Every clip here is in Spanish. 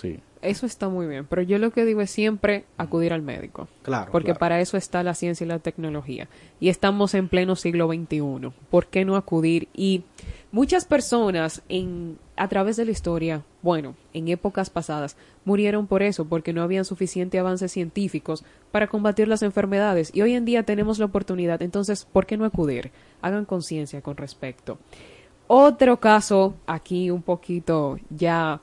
Sí. Eso está muy bien, pero yo lo que digo es siempre acudir al médico. Claro. Porque claro. para eso está la ciencia y la tecnología. Y estamos en pleno siglo XXI. ¿Por qué no acudir? Y muchas personas en, a través de la historia, bueno, en épocas pasadas, murieron por eso, porque no habían suficiente avances científicos para combatir las enfermedades. Y hoy en día tenemos la oportunidad. Entonces, ¿por qué no acudir? Hagan conciencia con respecto. Otro caso, aquí un poquito ya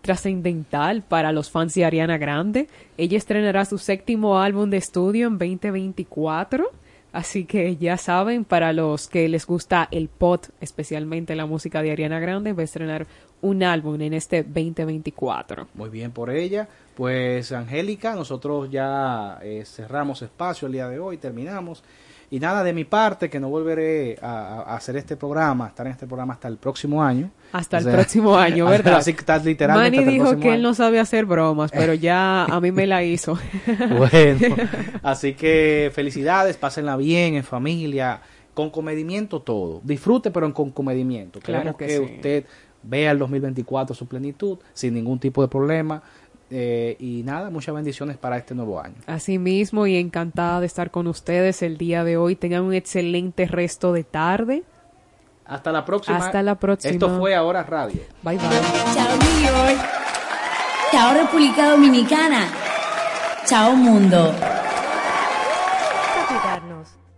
trascendental para los fans de Ariana Grande. Ella estrenará su séptimo álbum de estudio en 2024. Así que ya saben, para los que les gusta el pop, especialmente la música de Ariana Grande, va a estrenar un álbum en este 2024. Muy bien por ella. Pues Angélica, nosotros ya eh, cerramos espacio el día de hoy, terminamos. Y nada, de mi parte, que no volveré a, a hacer este programa, estar en este programa hasta el próximo año. Hasta O el próximo año, ¿verdad? Así estás literalmente Manny dijo que él no sabe hacer bromas, pero ya a mí me la hizo. Bueno, así que felicidades, pásenla bien, en familia, con comedimiento todo. Disfrute, pero con comedimiento. Claro Queremos que que, sí. usted vea el 2024 su plenitud, sin ningún tipo de problema. Eh, y nada, muchas bendiciones para este nuevo año. Así mismo y encantada de estar con ustedes el día de hoy. Tengan un excelente resto de tarde. Hasta la próxima. Hasta la próxima. Esto fue Ahora Radio. Bye bye. Chao New York. Chao República Dominicana. Chao mundo.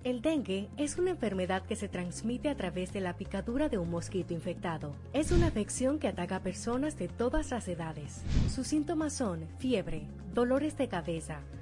El dengue es una enfermedad que se transmite a través de la picadura de un mosquito infectado. Es una afección que ataca a personas de todas las edades. Sus síntomas son fiebre, dolores de cabeza,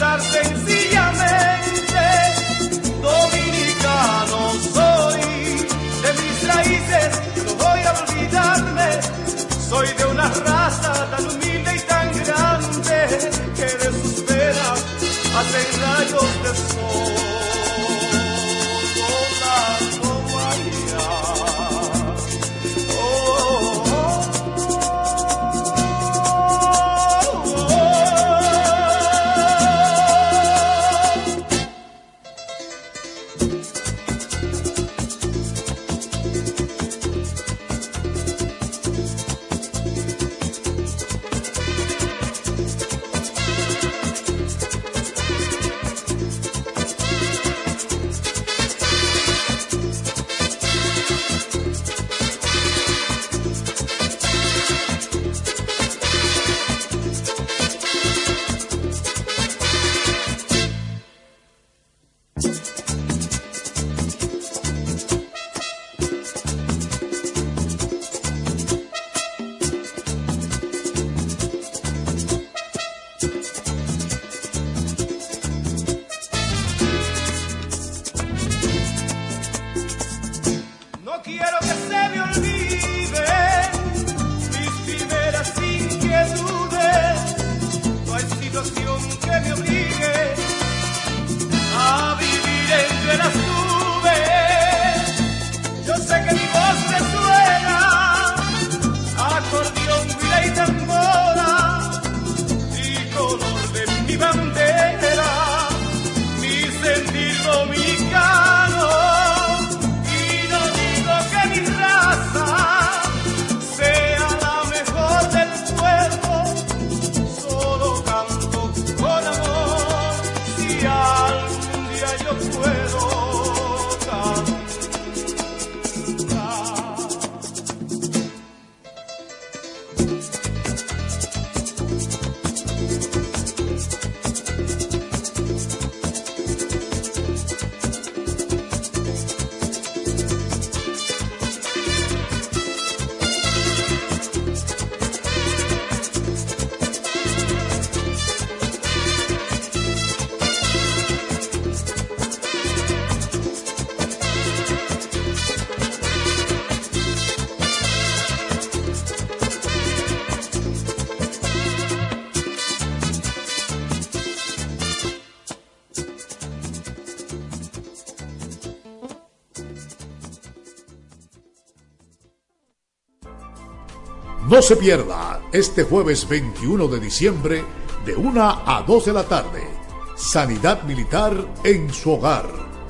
Sencillamente, dominicano soy, de mis raíces no voy a olvidarme, soy de una raza tan humilde y tan grande que de sus venas hacen rayos de sol. No se pierda este jueves 21 de diciembre de 1 a 2 de la tarde. Sanidad Militar en su hogar.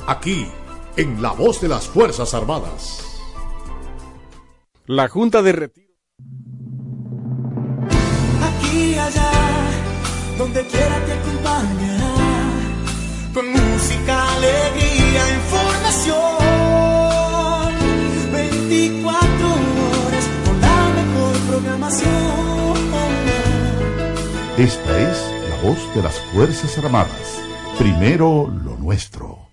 Aquí, en La Voz de las Fuerzas Armadas. La Junta de. Fuerzas Armadas. Primero lo nuestro.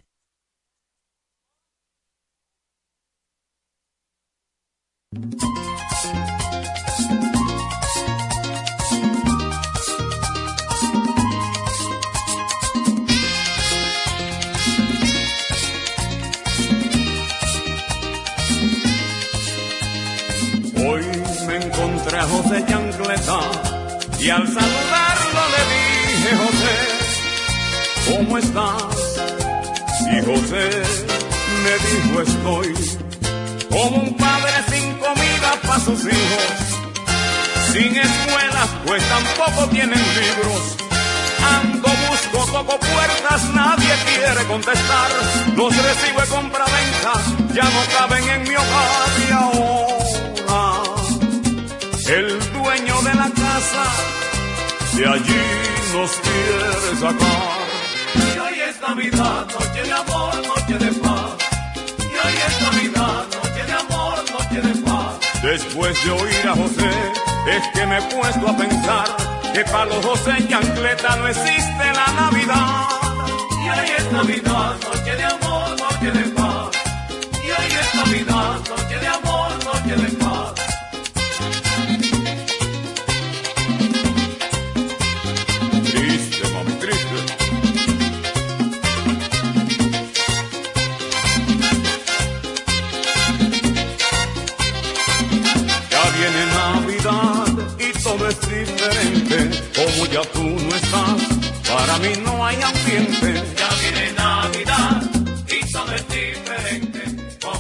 Hoy me encontré a José Chancleta y al le José, ¿cómo estás? Y José me dijo, estoy como un padre sin comida para sus hijos, sin escuelas, pues tampoco tienen libros. Ando, busco, toco puertas, nadie quiere contestar. Los recibo de compra-venta, ya no caben en mi hogar y ahora el dueño de la casa de allí nos quiere sacar. Y hoy es Navidad, noche de amor, noche de paz. Y hoy es Navidad, noche de amor, noche de paz. Después de oír a José, es que me he puesto a pensar que para los José Chancleta no existe la Navidad. Y hoy es Navidad, noche de amor, noche de paz. Y hoy es Navidad, noche de amor,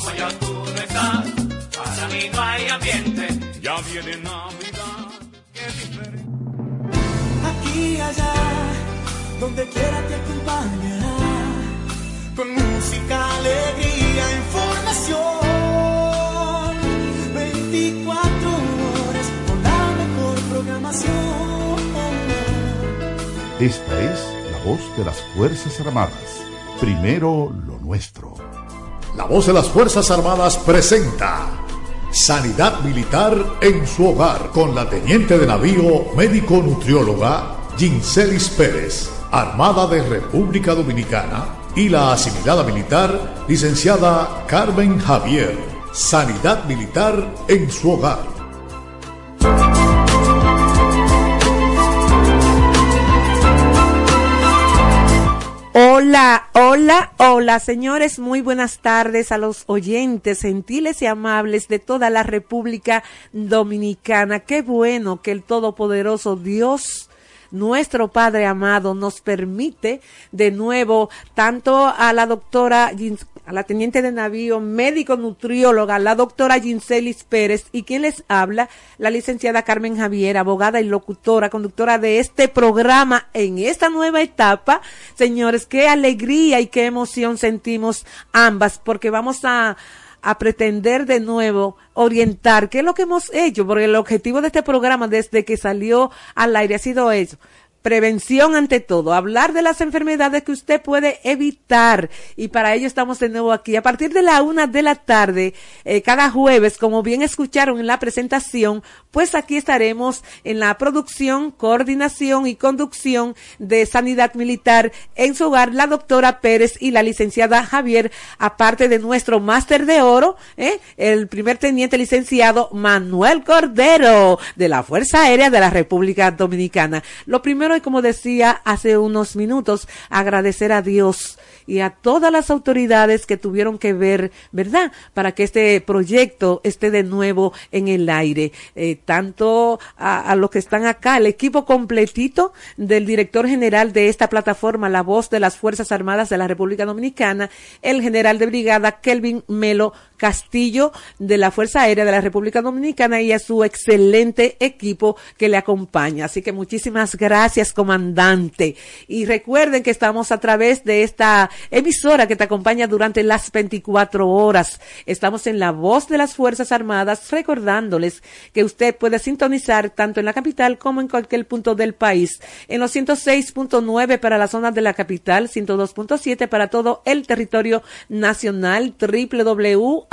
Como tú no para mí no hay ambiente. Ya viene Navidad. Aquí allá, donde quiera te acompañará. Con música, alegría, información. 24 horas con la mejor programación. Esta es la voz de las Fuerzas Armadas. Primero lo nuestro. La voz de las Fuerzas Armadas presenta Sanidad Militar en su hogar con la teniente de navío médico nutrióloga Ginselis Pérez, Armada de República Dominicana, y la asimilada militar licenciada Carmen Javier. Sanidad Militar en su hogar. Hola, hola, hola, señores, muy buenas tardes a los oyentes gentiles y amables de toda la República Dominicana. Qué bueno que el Todopoderoso Dios nuestro Padre amado nos permite de nuevo tanto a la doctora a la teniente de navío, médico nutrióloga, la doctora Ginselis Pérez y quien les habla, la licenciada Carmen Javier, abogada y locutora, conductora de este programa en esta nueva etapa. Señores, qué alegría y qué emoción sentimos ambas porque vamos a a pretender de nuevo orientar qué es lo que hemos hecho, porque el objetivo de este programa desde que salió al aire ha sido eso, Prevención ante todo, hablar de las enfermedades que usted puede evitar. Y para ello estamos de nuevo aquí. A partir de la una de la tarde, eh, cada jueves, como bien escucharon en la presentación, pues aquí estaremos en la producción, coordinación y conducción de Sanidad Militar en su hogar, la doctora Pérez y la licenciada Javier, aparte de nuestro máster de oro, ¿eh? el primer teniente licenciado Manuel Cordero de la Fuerza Aérea de la República Dominicana. Lo primero como decía hace unos minutos, agradecer a Dios y a todas las autoridades que tuvieron que ver, ¿verdad? Para que este proyecto esté de nuevo en el aire. Eh, tanto a, a, los que están acá, el equipo completito del director general de esta plataforma, la voz de las Fuerzas Armadas de la República Dominicana, el general de brigada Kelvin Melo Castillo de la Fuerza Aérea de la República Dominicana y a su excelente equipo que le acompaña. Así que muchísimas gracias, comandante. Y recuerden que estamos a través de esta emisora que te acompaña durante las 24 horas. Estamos en la voz de las Fuerzas Armadas recordándoles que usted puede sintonizar tanto en la capital como en cualquier punto del país. En los 106.9 para la zona de la capital, 102.7 para todo el territorio nacional, www.hifa.mil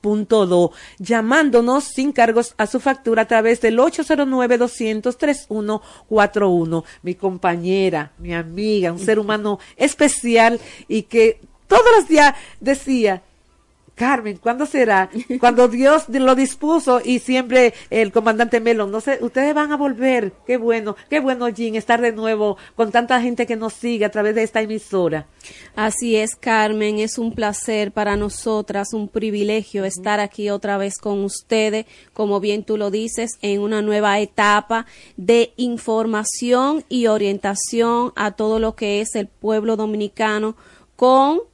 punto do, llamándonos sin cargos a su factura a través del 809-200-3141. Mi compañera, mi amiga, un ser humano especial y que todos los días decía, Carmen, ¿cuándo será? Cuando Dios lo dispuso y siempre el comandante Melo, no sé, ustedes van a volver. Qué bueno, qué bueno, Jean, estar de nuevo con tanta gente que nos sigue a través de esta emisora. Así es, Carmen, es un placer para nosotras, un privilegio estar aquí otra vez con ustedes, como bien tú lo dices, en una nueva etapa de información y orientación a todo lo que es el pueblo dominicano con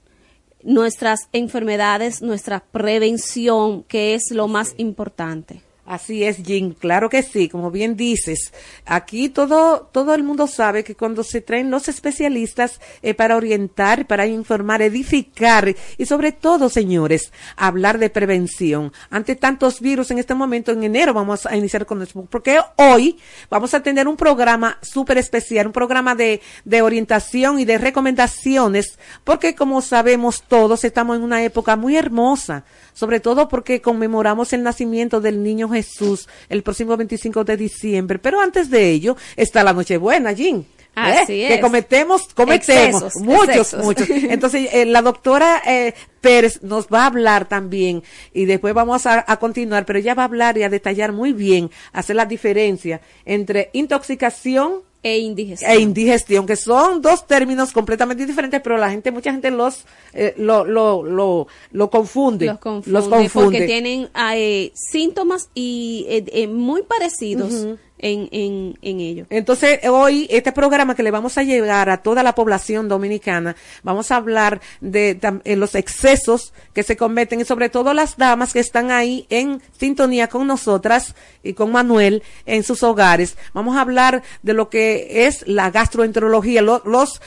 nuestras enfermedades, nuestra prevención, que es lo más importante. Así es, Jim, claro que sí, como bien dices. Aquí todo, todo el mundo sabe que cuando se traen los especialistas eh, para orientar, para informar, edificar y sobre todo, señores, hablar de prevención. Ante tantos virus en este momento, en enero vamos a iniciar con esto, porque hoy vamos a tener un programa súper especial, un programa de, de orientación y de recomendaciones, porque como sabemos todos, estamos en una época muy hermosa sobre todo porque conmemoramos el nacimiento del niño Jesús el próximo 25 de diciembre. Pero antes de ello está la Nochebuena, Jean. Así ¿eh? Que cometemos, cometemos, muchos, muchos. Entonces, eh, la doctora eh, Pérez nos va a hablar también y después vamos a, a, continuar, pero ella va a hablar y a detallar muy bien, hacer la diferencia entre intoxicación e indigestión. E indigestión, que son dos términos completamente diferentes, pero la gente, mucha gente los eh, lo, lo, lo, lo, confunde. Los confunde, los confunde. porque tienen eh, síntomas y eh, eh muy parecidos. Uh -huh en, en, en ello. Entonces, hoy, este programa que le vamos a llegar a toda la población dominicana, vamos a hablar de, de, los excesos que se cometen y sobre todo las damas que están ahí en sintonía con nosotras y con Manuel en sus hogares. Vamos a hablar de lo que es la gastroenterología, lo, los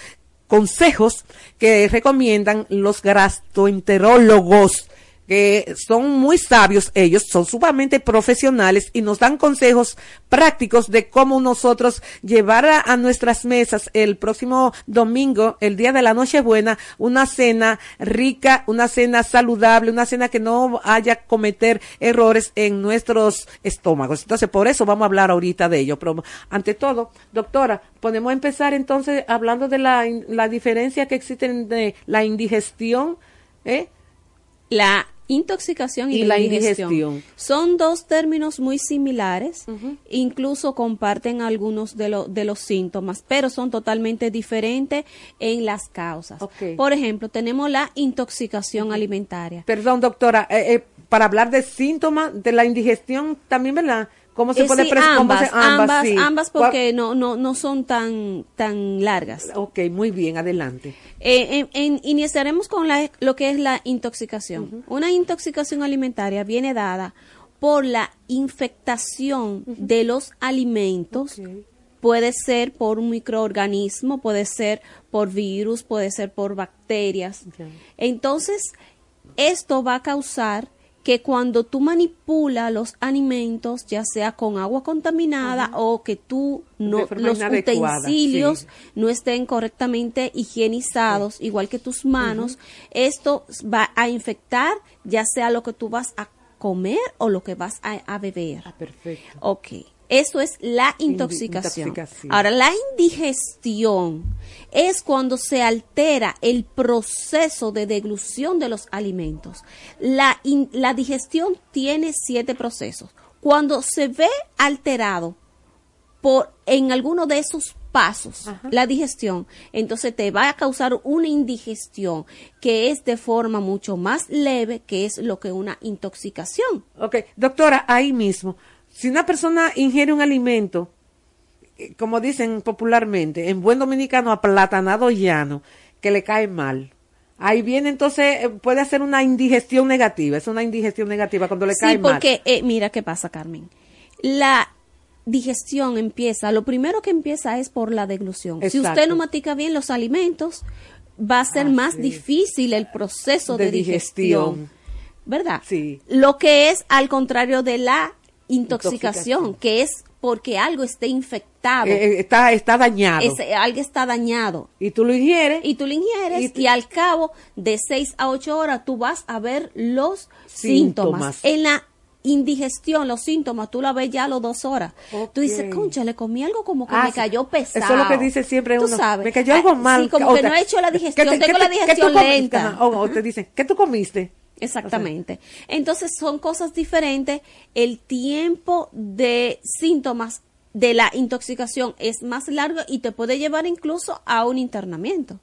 consejos que recomiendan los gastroenterólogos que son muy sabios ellos, son sumamente profesionales y nos dan consejos prácticos de cómo nosotros llevar a, nuestras mesas el próximo domingo, el día de la Nochebuena, una cena rica, una cena saludable, una cena que no haya cometer errores en nuestros estómagos. Entonces, por eso vamos a hablar ahorita de ello. Pero ante todo, doctora, podemos empezar entonces hablando de la, la diferencia que existe entre la indigestión, ¿eh? La intoxicación y, y la indigestión. indigestión. Son dos términos muy similares, uh -huh. incluso comparten algunos de, lo, de, los síntomas, pero son totalmente diferentes en las causas. Okay. Por ejemplo, tenemos la intoxicación uh -huh. alimentaria. Perdón, doctora, eh, eh, para hablar de síntomas de la indigestión, también, ¿verdad? ¿Cómo se Eh, puede sí, ambas, ambas, ambas, sí. ambas ¿Cuál- porque no, no, no son tan, tan largas. Ok, muy bien, adelante. Eh, en- en- iniciaremos con la- lo que es la intoxicación. Una intoxicación alimentaria viene dada por la infectación de los alimentos. Puede ser por un microorganismo, puede ser por virus, puede ser por bacterias. Entonces, esto va a causar que cuando tú manipulas los alimentos, ya sea con agua contaminada o que tú no los utensilios sí. no estén correctamente higienizados, igual que tus manos, esto va a infectar ya sea lo que tú vas a comer o lo que vas a, a beber. Perfecto. Ok, eso es la intoxicación. intoxicación. Ahora, la indigestión es cuando se altera el proceso de deglución de los alimentos. La, in- la digestión tiene siete procesos. Cuando se ve alterado por en alguno de esos pasos la digestión, entonces te va a causar una indigestión que es de forma mucho más leve, que es lo que una intoxicación. Ok, doctora, ahí mismo, si una persona ingiere un alimento, eh, como dicen popularmente, en buen dominicano, aplatanado llano, que le cae mal. Ahí viene entonces, eh, puede hacer una indigestión negativa, es una indigestión negativa cuando le cae Sí, mal. porque eh, mira qué pasa, Carmen. La digestión empieza, lo primero que empieza es por la deglución. Si usted no matica bien los alimentos, va a ser más difícil el proceso de, De digestión. digestión. ¿Verdad? Sí. Lo que es al contrario de la intoxicación, Intoxicación. que es porque algo esté infectado. Eh, eh, está, está dañado. Ese- algo está dañado. Y tú lo ingieres. Y tú lo ingieres y, al cabo de 6 a 8 horas tú vas a ver los Síntomas. síntomas. En la indigestión, los síntomas, tú la ves ya a los dos horas. Tú dices, concha, le comí algo como que Ah, me cayó pesado. Eso es lo que dice siempre Tú uno. sabes. Me cayó algo Ah, mal. Sí, como O que te- no he hecho la ¿qué digestión, te- tengo la tú digestión lenta. O, o te dicen, ¿qué tú comiste? Exactamente. Entonces son cosas diferentes. El tiempo de síntomas de la intoxicación es más largo y te puede llevar incluso a un internamiento.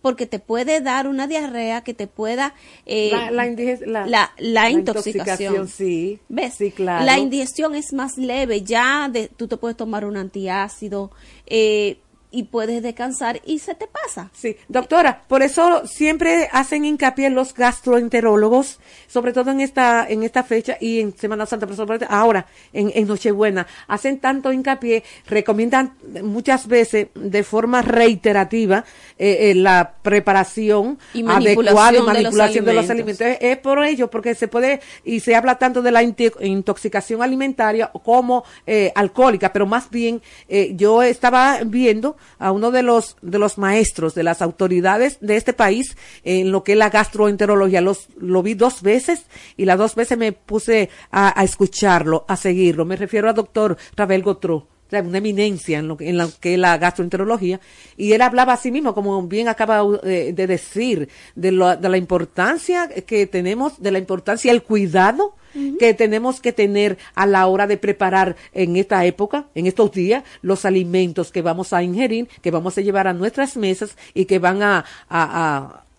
Porque te puede dar una diarrea que te pueda... eh, La- la la- la- la la intoxicación. intoxicación, sí. ¿Ves? Sí, claro. La indigestión es más leve. Ya de, tú te puedes tomar un antiácido eh, y puedes descansar y se te pasa. Sí, doctora, por eso siempre hacen hincapié los gastroenterólogos, sobre todo en esta, en esta fecha y en Semana Santa, pero sobre todo ahora, en, en Nochebuena, hacen tanto hincapié, recomiendan muchas veces de forma reiterativa eh, eh, la preparación Y adecuada y de los manipulación de los alimentos. Es, por ello, porque se puede, y se habla tanto de la intoxicación alimentaria como eh, alcohólica, pero más bien eh, yo estaba viendo a uno de los, de los maestros, de las autoridades de este país en lo que es la gastroenterología. Los, lo vi dos veces y las dos veces me puse a, escucharlo, a seguirlo. Me refiero al doctor Ravel Gotró una eminencia en lo, que- en lo que es la gastroenterología, y él hablaba a sí mismo, como bien acaba eh, de decir, de, de la importancia que tenemos, de la importancia, el cuidado que tenemos que tener a la hora de preparar en esta época, en estos días, los alimentos que vamos a ingerir, que vamos a llevar a nuestras mesas y que van a,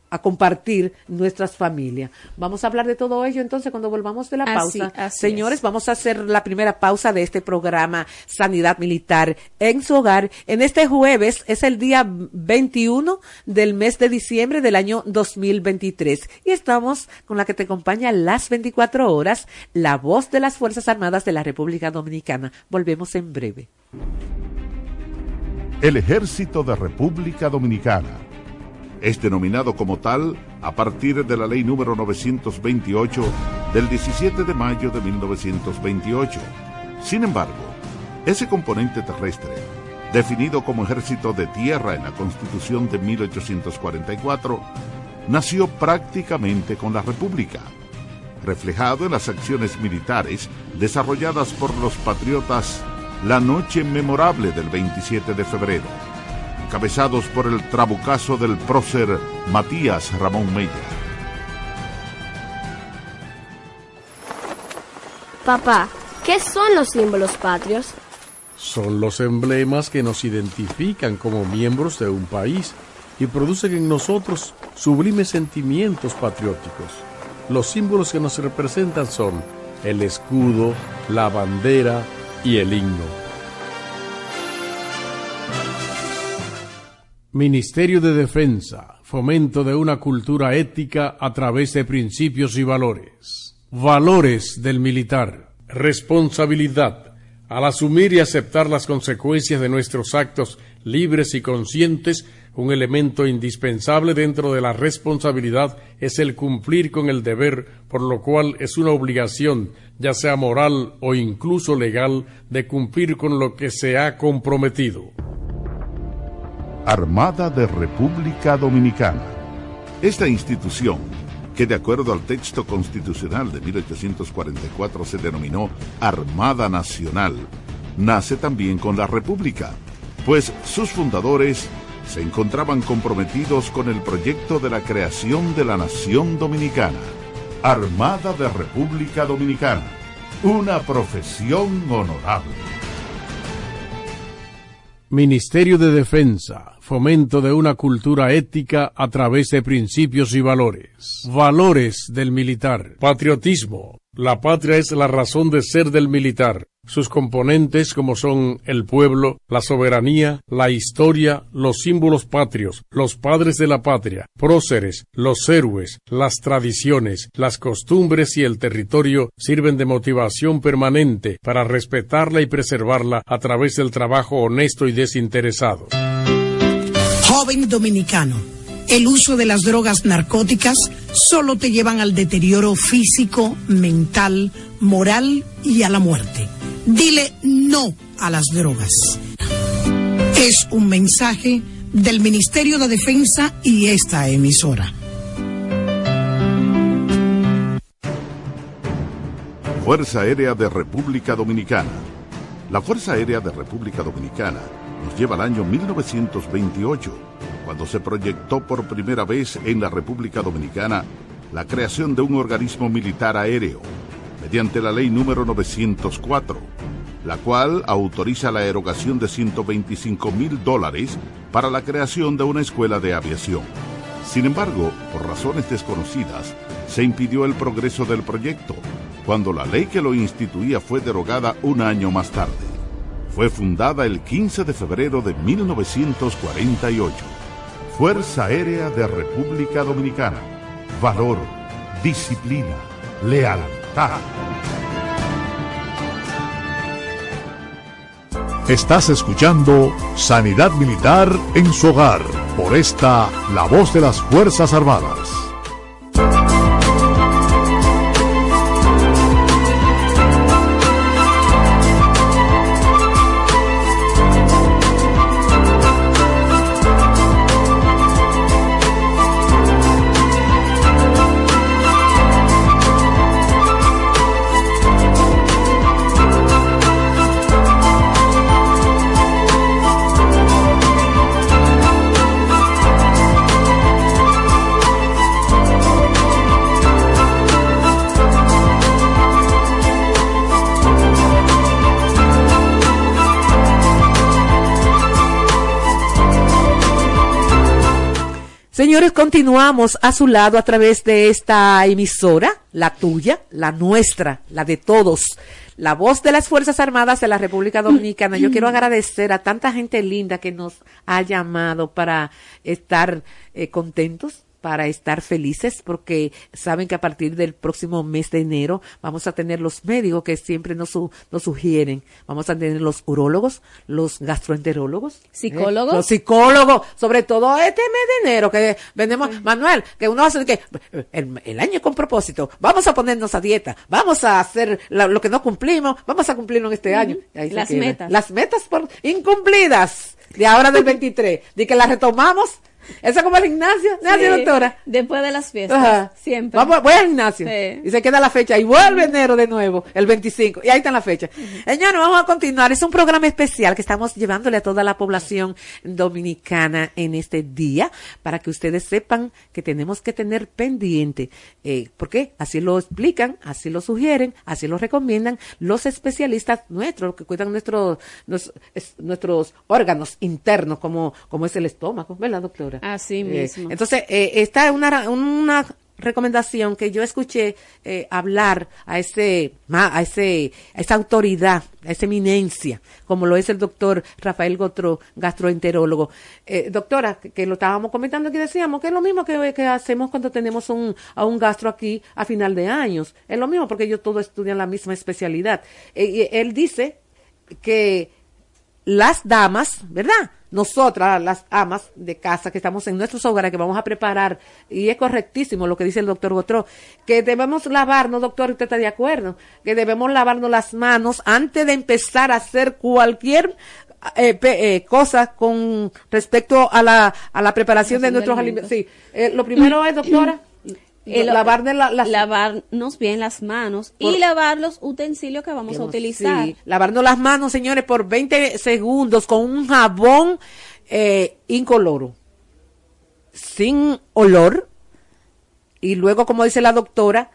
a compartir nuestras familias. Vamos a hablar de todo ello entonces cuando volvamos de la Así- pausa. así Señores, vamos a hacer la primera pausa de este programa Sanidad Militar en su hogar. En este jueves es el día 21 del mes de diciembre del año 2023 y estamos con la que te acompaña las 24 horas, la voz de las Fuerzas Armadas de la República Dominicana. Volvemos en breve. El Ejército de República Dominicana. Es denominado como tal a partir de la ley número 928 del 17 de mayo de 1928. Sin embargo, ese componente terrestre, definido como ejército de tierra en la Constitución de 1844, nació prácticamente con la República, reflejado en las acciones militares desarrolladas por los patriotas la noche memorable del 27 de febrero encabezados por el trabucazo del prócer Matías Ramón Mella. Papá, ¿qué son los símbolos patrios? Son los emblemas que nos identifican como miembros de un país y producen en nosotros sublimes sentimientos patrióticos. Los símbolos que nos representan son el escudo, la bandera y el himno. Ministerio de Defensa, fomento de una cultura ética a través de principios y valores. Valores del militar. Responsabilidad. Al asumir y aceptar las consecuencias de nuestros actos libres y conscientes, un elemento indispensable dentro de la responsabilidad es el cumplir con el deber, por lo cual es una obligación, ya sea moral o incluso legal, de cumplir con lo que se ha comprometido. Armada de República Dominicana. Esta institución, que de acuerdo al texto constitucional de 1844 se denominó Armada Nacional, nace también con la República, pues sus fundadores se encontraban comprometidos con el proyecto de la creación de la nación dominicana. Armada de República Dominicana, una profesión honorable. Ministerio de Defensa, fomento de una cultura ética a través de principios y valores. Valores del militar. Patriotismo. La patria es la razón de ser del militar. Sus componentes como son el pueblo, la soberanía, la historia, los símbolos patrios, los padres de la patria, próceres, los héroes, las tradiciones, las costumbres y el territorio sirven de motivación permanente para respetarla y preservarla a través del trabajo honesto y desinteresado. Joven dominicano, el uso de las drogas narcóticas solo te llevan al deterioro físico, mental, moral y a la muerte. Dile no a las drogas. Es un mensaje del Ministerio de Defensa y esta emisora. Fuerza Aérea de República Dominicana. La Fuerza Aérea de República Dominicana nos lleva al año 1928, cuando se proyectó por primera vez en la República Dominicana la creación de un organismo militar aéreo, mediante la ley número 904, la cual autoriza la erogación de 125 mil dólares para la creación de una escuela de aviación. Sin embargo, por razones desconocidas, se impidió el progreso del proyecto, cuando la ley que lo instituía fue derogada un año más tarde. Fue fundada el 15 de febrero de 1948. Fuerza Aérea de República Dominicana. Valor, disciplina, lealtad. Estás escuchando Sanidad Militar en su hogar por esta La Voz de las Fuerzas Armadas. Señores, continuamos a su lado a través de esta emisora, la tuya, la nuestra, la de todos, la voz de las Fuerzas Armadas de la República Dominicana. Yo quiero agradecer a tanta gente linda que nos ha llamado para estar eh, contentos para estar felices porque saben que a partir del próximo mes de enero vamos a tener los médicos que siempre nos, su- nos sugieren. Vamos a tener los urólogos, los gastroenterólogos, ¿eh? ¿Psicólogos? los psicólogos, sobre todo este mes de enero que venimos, Manuel, que uno hace que el, el año con propósito, vamos a ponernos a dieta, vamos a hacer la- lo que no cumplimos, vamos a cumplirlo en este año. Ahí Las metas. Las metas por incumplidas de ahora del 23, de que las retomamos. Eso es como el gimnasio, ¿no así, Sí, doctora? Después de las fiestas, Ajá. siempre. Vamos, voy al gimnasio. Sí. Y se queda la fecha. Y vuelve enero de nuevo, el 25. Y ahí está la fecha. Señores, vamos a continuar. Es un programa especial que estamos llevándole a toda la población dominicana en este día para que ustedes sepan que tenemos que tener pendiente. Eh, ¿Por qué? Así lo explican, así lo sugieren, así lo recomiendan los especialistas nuestros que cuidan nuestros, es- nuestros órganos internos, como, como es el estómago, ¿verdad, doctora? Así Eh, mismo. entonces, eh, esta es una, una recomendación que yo escuché eh, hablar a ese, a ese, a esa autoridad, a esa eminencia, como lo es el doctor Rafael Gotro, gastroenterólogo. Eh, doctora, que, que lo estábamos comentando aquí, decíamos que es lo mismo que, que hacemos cuando tenemos un, a un gastro aquí a final de años. Es lo mismo porque ellos todos estudian la misma especialidad. Eh, y él dice que las damas, ¿verdad? Nosotras, las amas de casa que estamos en nuestros hogares, que vamos a preparar, y es correctísimo lo que dice el doctor Gotró, que debemos lavarnos, doctor, usted está de acuerdo, que debemos lavarnos las manos antes de empezar a hacer cualquier eh, pe- eh, cosa con respecto a la, a la preparación de nuestros alimentos. Sí, Eh, lo primero es, doctora, El- lavar de la- las lavarnos bien las manos Por- y lavar los utensilios que vamos a utilizar. Sí, lavarnos las manos, señores, por 20 segundos con un jabón eh, incoloro, sin olor. Y luego, como dice la doctora,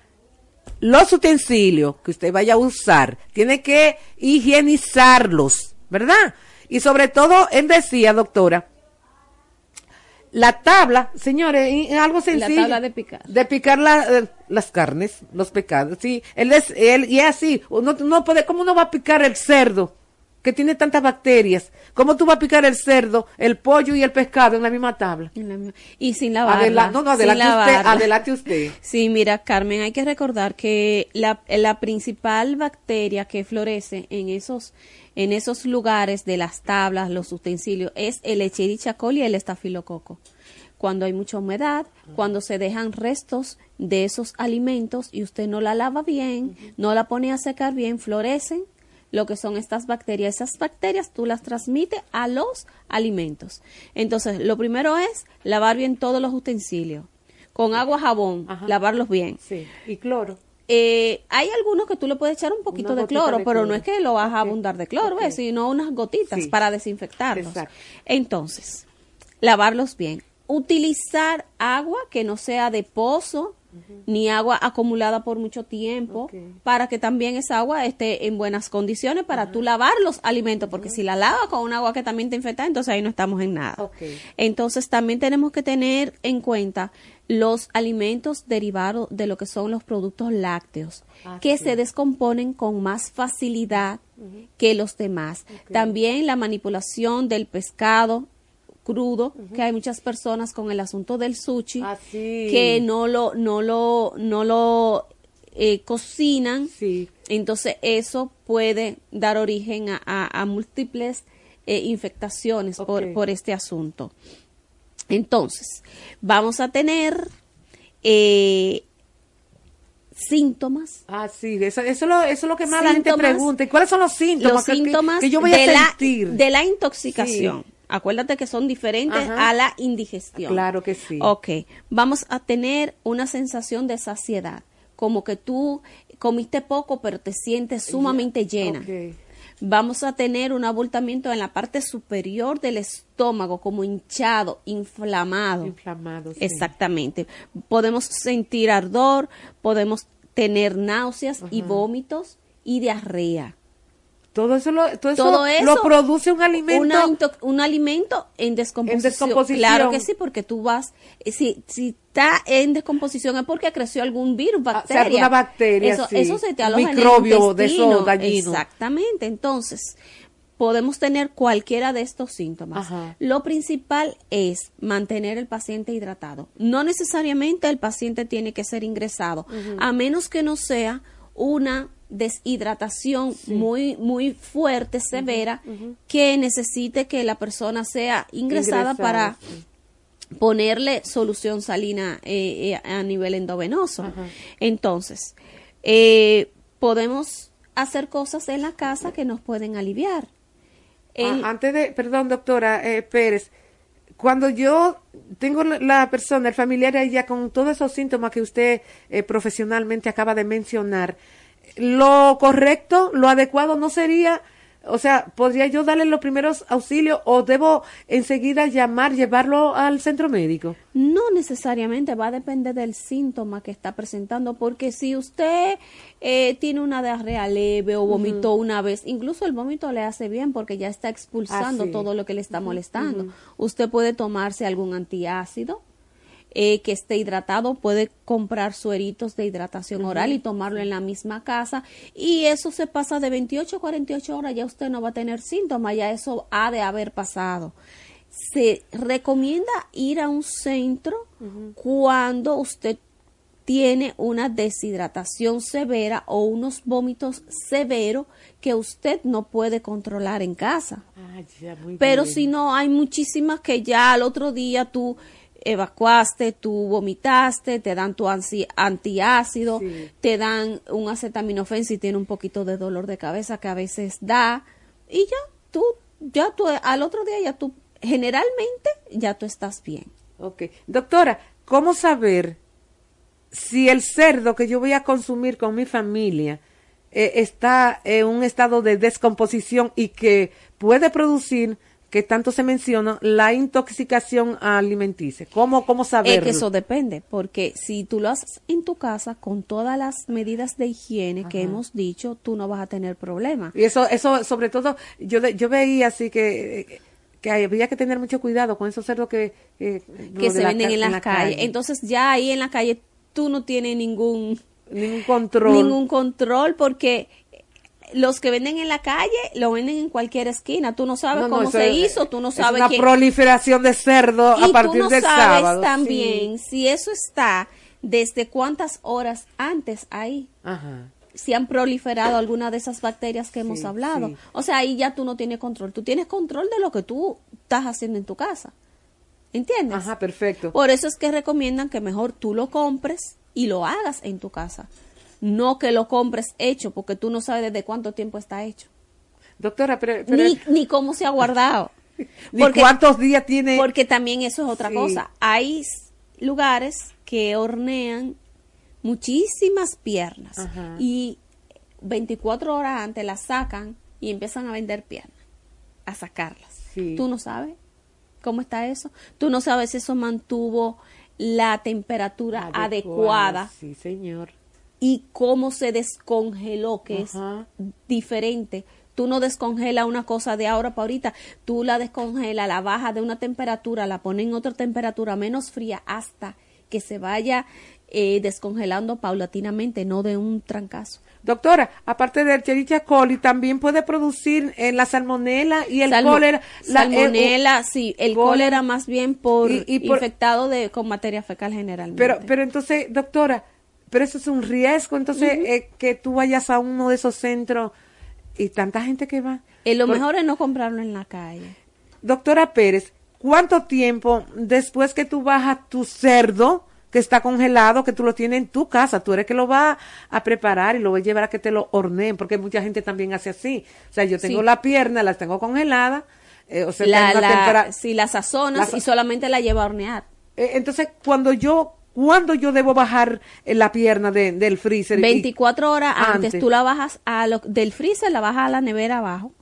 los utensilios que usted vaya a usar, tiene que higienizarlos, ¿verdad? Y sobre todo, él decía, doctora, la tabla, señores, algo sencillo. tabla de picar. De picar la- eh, las carnes, los pecados, sí. Él es, él, y es así, uno no puede, ¿cómo uno va a picar el cerdo? Que tiene tantas bacterias. ¿Cómo tú vas a picar el cerdo, el pollo y el pescado en la misma tabla? Y sin lavarla. Adela- no, no, adelante usted, lavarla. adelante usted. Sí, mira, Carmen, hay que recordar que la, la principal bacteria que florece en esos, en esos lugares de las tablas, los utensilios, es el Echerichia coli y el estafilococo. Cuando hay mucha humedad, cuando se dejan restos de esos alimentos y usted no la lava bien, no la pone a secar bien, florecen lo que son estas bacterias. Esas bacterias tú las transmites a los alimentos. Entonces, lo primero es lavar bien todos los utensilios. Con agua, jabón, lavarlos bien. Sí, y cloro. Eh, hay algunos que tú le puedes echar un poquito de cloro, de pero cloro. no es que lo vas a abundar de cloro, ok. ¿ves? sino unas gotitas Sí. para desinfectarlos. Exacto. Entonces, lavarlos bien. Utilizar agua que no sea de pozo ni agua acumulada por mucho tiempo para que también esa agua esté en buenas condiciones para tú lavar los alimentos, porque si la lavas con un agua que también te infecta, entonces ahí no estamos en nada. Entonces también tenemos que tener en cuenta los alimentos derivados de lo que son los productos lácteos, Ah, que sí. se descomponen con más facilidad que los demás. También la manipulación del pescado crudo, que hay muchas personas con el asunto del sushi sí. que no lo no lo no lo eh, cocinan. Entonces eso puede dar origen a, a- a múltiples eh, infectaciones por, por este asunto. Entonces, vamos a tener eh, síntomas. Ah, sí, eso, eso, lo, eso es lo que más la gente pregunta. ¿Y cuáles son los síntomas? Los que- que- síntomas que, yo voy de, a la, sentir. de la intoxicación. Sí. Acuérdate que son diferentes Ajá. a la indigestión. Claro que sí. Ok, vamos a tener una sensación de saciedad, como que tú comiste poco pero te sientes sumamente llena. Ok. Vamos a tener un abultamiento en la parte superior del estómago, como hinchado, inflamado. Inflamado, sí. Exactamente. Podemos sentir ardor, podemos tener náuseas y vómitos y diarrea. Todo eso lo, todo eso Todo eso lo produce un alimento. una un alimento en descomposición. descomposición. Claro que sí, porque tú vas, eh, si, si está en descomposición es porque creció algún virus, bacteria. Ah, alguna bacteria, Eso, sí. eso se te aloja en el Microbio de intestino. esos dañinos. Exactamente. Entonces, podemos tener cualquiera de estos síntomas. Ajá. Lo principal es mantener el paciente hidratado. No necesariamente el paciente tiene que ser ingresado, a menos que no sea una deshidratación muy muy fuerte, severa, que necesite que la persona sea ingresada, Ingresada, para ponerle solución salina eh, eh, a nivel endovenoso. Entonces, eh, podemos hacer cosas en la casa que nos pueden aliviar. El- Ah, antes de, perdón, doctora eh, Pérez, cuando yo tengo la- persona, el familiar ahí ya con todos esos síntomas que usted eh, profesionalmente acaba de mencionar, lo correcto, lo adecuado no sería, o sea, ¿podría yo darle los primeros auxilios o debo enseguida llamar, llevarlo al centro médico? No necesariamente va a depender del síntoma que está presentando, porque si usted eh, tiene una diarrea leve o vomitó una vez, incluso el vómito le hace bien porque ya está expulsando Ah, sí. todo lo que le está molestando. Usted puede tomarse algún antiácido. Eh, que esté hidratado, puede comprar sueritos de hidratación oral y tomarlo en la misma casa. Y eso se pasa de 28 a 48 horas, ya usted no va a tener síntomas, ya eso ha de haber pasado. Se recomienda ir a un centro cuando usted tiene una deshidratación severa o unos vómitos severos que usted no puede controlar en casa. Ah, ya, Pero bien. si no, hay muchísimas que ya al otro día tú evacuaste, tú vomitaste, te dan tu antiácido, Sí. te dan un acetaminofén si tiene un poquito de dolor de cabeza que a veces da y ya tú, ya tú, al otro día ya tú, generalmente ya tú estás bien. Ok. Doctora, ¿cómo saber si el cerdo que yo voy a consumir con mi familia eh, está en un estado de descomposición y que puede producir, que tanto se menciona, la intoxicación alimenticia? ¿Cómo, cómo Es saberlo? que eso depende, porque si tú lo haces en tu casa con todas las medidas de higiene que hemos dicho, tú no vas a tener problema. Y eso, eso sobre todo, yo, yo veía así que, que había que tener mucho cuidado con esos cerdos que, eh, que se venden en las la calles. calle. Entonces ya ahí en la calle tú no tienes ningún ningún control. ningún control porque los que venden en la calle lo venden en cualquier esquina. Tú no sabes No, no, cómo se es- hizo, tú no es sabes una quién- proliferación de cerdo y a partir tú no del sabes sábado. también sí. si eso está desde cuántas horas antes ahí. Ajá. si han proliferado alguna de esas bacterias que hemos Sí, hablado. sí. O sea, ahí ya tú no tienes control. Tú tienes control de lo que tú estás haciendo en tu casa. ¿Entiendes? Ajá, perfecto. Por eso es que recomiendan que mejor tú lo compres y lo hagas en tu casa. No que lo compres hecho, porque tú no sabes desde cuánto tiempo está hecho. Doctora, pero, pero- Ni, ni cómo se ha guardado. Ni cuántos días tiene. Porque también eso es otra Sí. cosa. Hay lugares que hornean muchísimas piernas Ajá. y 24 horas antes las sacan y empiezan a vender piernas, a sacarlas. Sí. Tú no sabes cómo está eso. Tú no sabes si eso mantuvo la temperatura adecuada Sí, señor. Y cómo se descongeló, que Ajá. es diferente. Tú no descongelas una cosa de ahora para ahorita, tú la descongelas, la baja de una temperatura, la pones en otra temperatura menos fría hasta que se vaya eh, descongelando paulatinamente, no de un trancazo. Doctora, aparte del Cherichia coli, también puede producir eh, la salmonela y el Salmo- cólera. la- eh, salmonela, sí, el cólera. cólera más bien por, Y- y por- infectado de con materia fecal generalmente. Pero, pero entonces, doctora, pero eso es un riesgo, entonces, eh, que tú vayas a uno de esos centros y tanta gente que va. Eh, lo Por- mejor es no comprarlo en la calle. Doctora Pérez, ¿cuánto tiempo después que tú bajas tu cerdo que está congelado, que tú lo tienes en tu casa, tú eres que lo va a preparar y lo vas a llevar a que te lo horneen, porque mucha gente también hace así. O sea, yo tengo Sí. la pierna, las tengo congeladas, eh, o sea, La, la- si la sazonas La- y solamente la lleva a hornear. Eh, entonces, cuando yo, ¿cuándo yo debo bajar eh, la pierna de- del freezer? Y- 24 horas antes, Antes. tú la bajas a lo, del freezer, la bajas a la nevera abajo.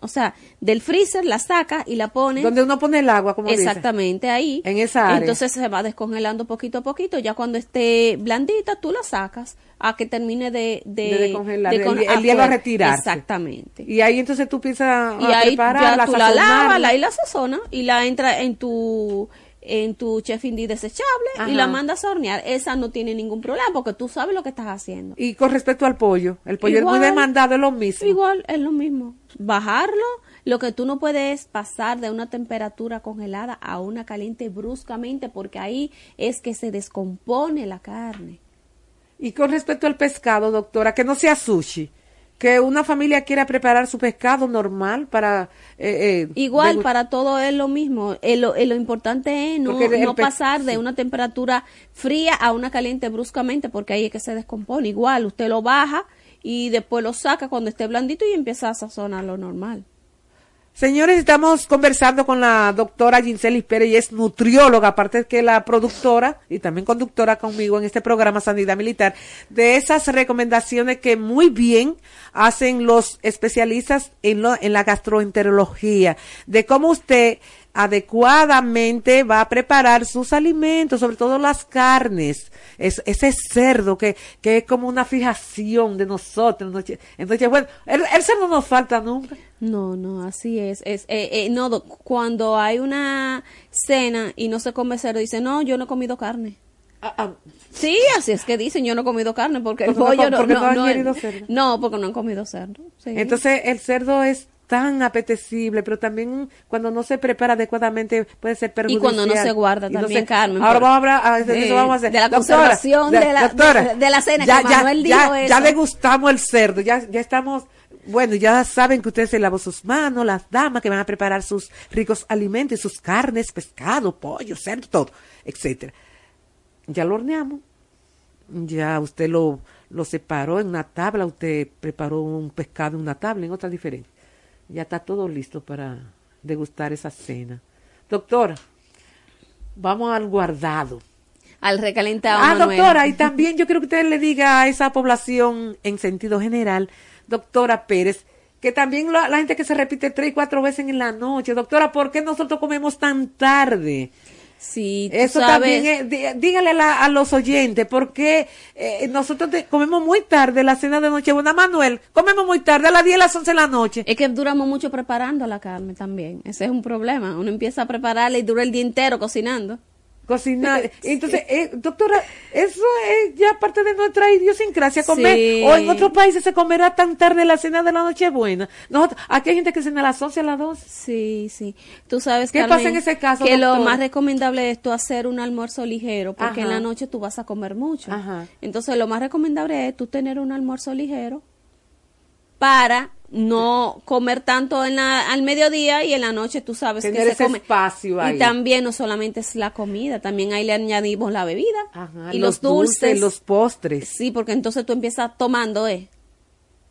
O sea, del freezer la sacas y la pones. Donde uno pone el agua, como dice. Exactamente, ahí. En esa área. Entonces se va descongelando poquito a poquito. Ya cuando esté blandita, tú la sacas a que termine de... De, De de el- con- el hielo a afuera. retirarse. Exactamente. Y ahí entonces tú empiezas a y ahí preparar, ya tú la lavas la- y la sazonas y la entra en tu en tu chef indie desechable Ajá. y la mandas a hornear. Esa no tiene ningún problema porque tú sabes lo que estás haciendo. Y con respecto al pollo, el pollo Igual. es muy demandado, es lo mismo. Igual es lo mismo. Bajarlo, lo que tú no puedes es pasar de una temperatura congelada a una caliente bruscamente porque ahí es que se descompone la carne. Y con respecto al pescado, doctora, que no sea sushi, que una familia quiera preparar su pescado normal para... eh, eh, Igual para todo es lo mismo. Eh, lo, eh, lo importante es no, no pasar de una temperatura fría a una caliente bruscamente porque ahí es que se descompone. Igual usted lo baja y después lo saca cuando esté blandito y empieza a sazonarlo normal. Señores, estamos conversando con la doctora Ginselis Pérez, y es nutrióloga, aparte que la productora y también conductora conmigo en este programa Sanidad Militar, de esas recomendaciones que muy bien hacen los especialistas en, lo- en la gastroenterología, de cómo usted adecuadamente va a preparar sus alimentos, sobre todo las carnes. Es, ese cerdo que, que es como una fijación de nosotros. Noche- Entonces, bueno, el, el cerdo no falta nunca. No, no, así es. es eh, eh, no, do- cuando hay una cena y no se come cerdo, dice, no, yo no he comido carne. Sí, así es que dicen, yo no he comido carne porque no pollo no, porque no, no han no- cerdo. no, porque no han comido cerdo. sí. Entonces, el cerdo es tan apetecible, pero también cuando no se prepara adecuadamente puede ser Y perjudicial. cuando no se guarda Y no también, se- Carmen. Ahora vamos a hablar, ah, de Sí, eso vamos a hacer. de la Doctora, conservación de la- de- de la cena, que Manuel dijo ya, eso. ya degustamos el cerdo, ya, ya estamos, bueno, ya saben que ustedes se lavó sus manos, las damas que van a preparar sus ricos alimentos, sus carnes, pescado, pollo, cerdo, todo, etcétera. Ya lo horneamos, ya usted lo, lo separó en una tabla, usted preparó un pescado en una tabla, en otra diferente. Ya está todo listo para degustar esa cena. Doctora, vamos al guardado. Al recalentado. Ah, Manuel. doctora, y también yo quiero que usted le diga a esa población en sentido general, doctora Pérez, que también la, la gente que se repite tres y cuatro veces en la noche, doctora, ¿por qué nosotros comemos tan tarde? Sí, tú Eso sabes- también, es- dí- dígale a, la- a los oyentes, porque eh, nosotros te- comemos muy tarde la cena de Nochebuena. Manuel, comemos muy tarde, a las 10, a las 11 de la noche. Es que duramos mucho preparando la carne también. Ese es un problema. Uno empieza a prepararla y dura el día entero cocinando. Cocinar. Entonces, eh, doctora, eso es ya parte de nuestra idiosincrasia comer. Sí. O en otros países se comerá tan tarde la cena de la Nochebuena. Nosotros, aquí hay gente que cena a las 11, a las 12. Sí, sí. Tú sabes, ¿Qué Carmen, pasa en ese caso, Que lo más recomendable es tú hacer un almuerzo ligero, porque en la noche tú vas a comer mucho. Ajá. Entonces, lo más recomendable es tú tener un almuerzo ligero para no comer tanto en la, al mediodía y en la noche tú sabes Tener que se come. espacio ahí. Y también no solamente es la comida, también ahí le añadimos la bebida Ajá, y los, dulces. los postres. Sí, porque entonces tú empiezas tomando, ¿eh?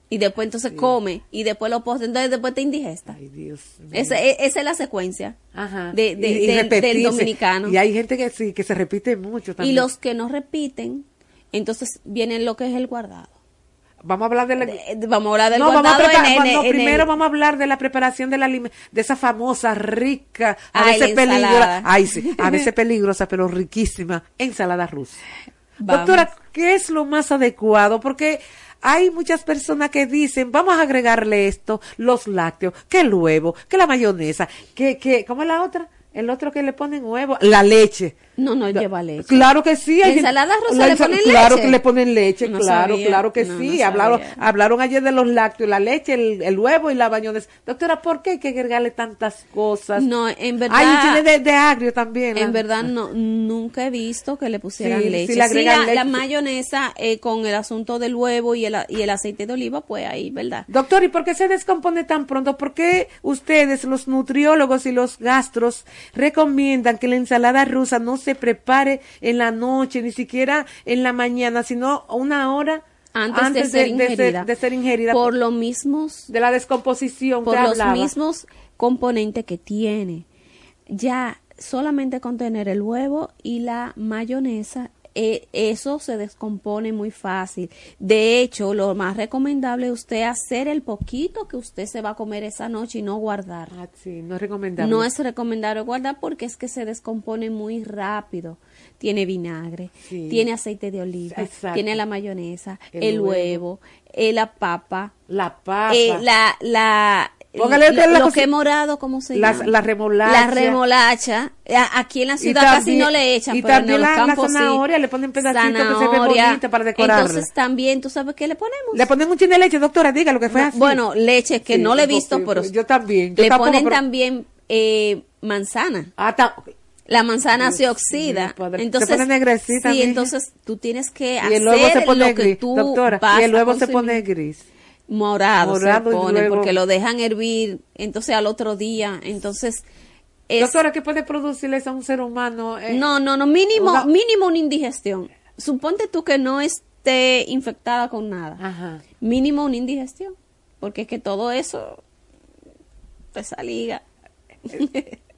Y después entonces come y después los postres, entonces después te indigesta. Ay, Dios. Esa, e- esa es la secuencia Ajá. de, de- Y- y del- dominicano. Y hay gente que sí, que se repite mucho Y también. los que no repiten, entonces viene lo que es el guardado. Vamos a hablar de la... Vamos a hablar del no, vamos a en, en- no, en primero vamos a hablar de la preparación de la de esa famosa rica, a Ay, veces peligrosa, ay sí, a veces peligrosa pero riquísima ensalada rusa. Vamos. Doctora, ¿qué es lo más adecuado? Porque hay muchas personas que dicen, vamos a agregarle esto, los lácteos, que el huevo, que la mayonesa, que, que, ¿cómo es la otra? El otro que le ponen huevo, la leche. No, no lleva leche. Claro que sí. ¿La hay- ensalada rusa la le ponen Claro leche? que le ponen leche, No claro, sabía. claro que No, sí. no hablaron, hablaron ayer de los lácteos, la leche, el, el huevo y la bañones. Doctora, ¿por qué hay que agregarle tantas cosas? No, en verdad. Ay, tiene de, de agrio también. En la- verdad no, nunca he visto que le pusieran Sí, sí leche. le agregan la, la leche. mayonesa eh, con el asunto del huevo y el, y el aceite de oliva, pues ahí, ¿verdad? Doctor, ¿y por qué se descompone tan pronto? ¿Por qué ustedes, los nutriólogos y los gastros, recomiendan que la ensalada rusa no se prepare en la noche, ni siquiera en la mañana, sino una hora Antes, de, ser ingerida. de ser ingerida? Por los mismos de la descomposición por que los hablaba. mismos componentes que tiene. Ya solamente con tener el huevo y la mayonesa, eh, eso se descompone muy fácil. De hecho, lo más recomendable es usted hacer el poquito que usted se va a comer esa noche y no guardar. Ah, sí, no es recomendable. No es recomendable guardar porque es que se descompone muy rápido. Tiene vinagre, Sí. tiene aceite de oliva, Exacto. tiene la mayonesa, El el, huevo. huevo, eh, la papa, La papa. eh, la, la, Póngale lo, la lo que morado, ¿cómo se La- llama? la remolacha. La remolacha. A- Aquí en la ciudad casi también- no le echan, y pero también en los la- la campos sí. zanahoria, le ponen pedacitos que se ve bonita para decorarla. Entonces también, ¿tú sabes qué le ponemos? Le ponen un chin de leche, doctora, diga lo que fue así. Bueno, leche, que Sí, no le he sí, visto, sí, pero yo también. yo le tampoco, ponen pero- también eh, manzana. Ah, ta- La manzana Dios se oxida. Entonces, Se pone negrecita, sí, mija. entonces tú tienes que y hacer el huevo se pone lo que gris, tú doctora. vas Y el a huevo se pone gris. Morado, se pone luego- porque lo dejan hervir, entonces al otro día, entonces es Doctora, ¿qué puede producirles a un ser humano? eh? no, no, no, mínimo, Una- mínimo una indigestión. Suponte tú que no esté infectada con nada. Ajá. Mínimo una indigestión, porque es que todo eso te saliga.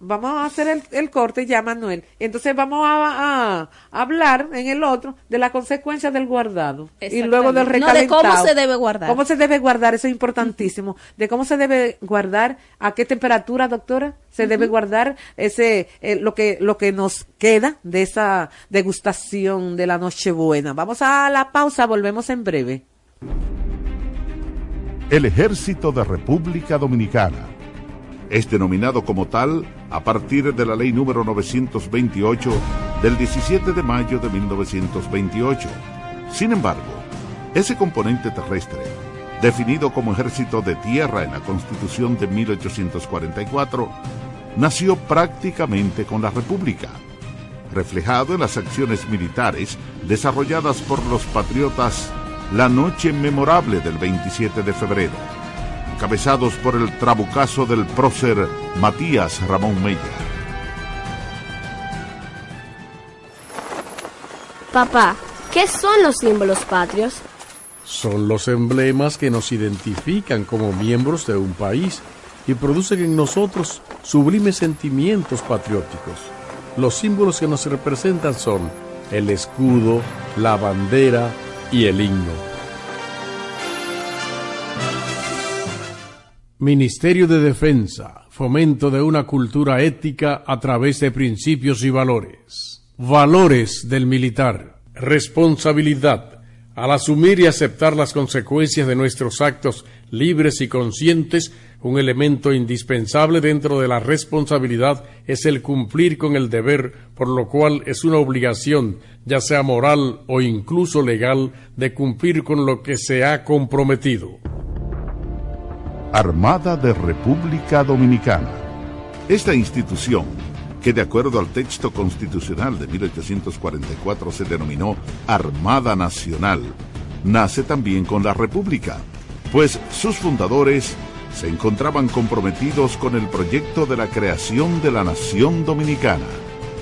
Vamos a hacer el, el corte ya, Manuel. Entonces vamos a, a hablar en el otro de la consecuencia del guardado. Y luego del No, de recalentado. cómo se debe guardar. ¿Cómo se debe guardar? Eso es importantísimo. De cómo se debe guardar, a qué temperatura, doctora, se debe guardar ese eh, lo que lo que nos queda de esa degustación de la Nochebuena. Vamos a la pausa, volvemos en breve. El Ejército de República Dominicana es denominado como tal a partir de la ley número 928 del 17 de mayo de 1928. Sin embargo, ese componente terrestre, definido como ejército de tierra en la Constitución de 1844, nació prácticamente con la República, reflejado en las acciones militares desarrolladas por los patriotas la noche memorable del 27 de febrero, encabezados por el trabucazo del prócer Matías Ramón Mella. Papá, ¿qué son los símbolos patrios? Son los emblemas que nos identifican como miembros de un país y producen en nosotros sublimes sentimientos patrióticos. Los símbolos que nos representan son el escudo, la bandera y el himno. Ministerio de Defensa, fomento de una cultura ética a través de principios y valores. Valores del militar. Responsabilidad. Al asumir y aceptar las consecuencias de nuestros actos libres y conscientes, un elemento indispensable dentro de la responsabilidad es el cumplir con el deber, por lo cual es una obligación, ya sea moral o incluso legal, de cumplir con lo que se ha comprometido. Armada de República Dominicana. Esta institución, que de acuerdo al texto constitucional de 1844 se denominó Armada Nacional, nace también con la República, pues sus fundadores se encontraban comprometidos con el proyecto de la creación de la nación dominicana.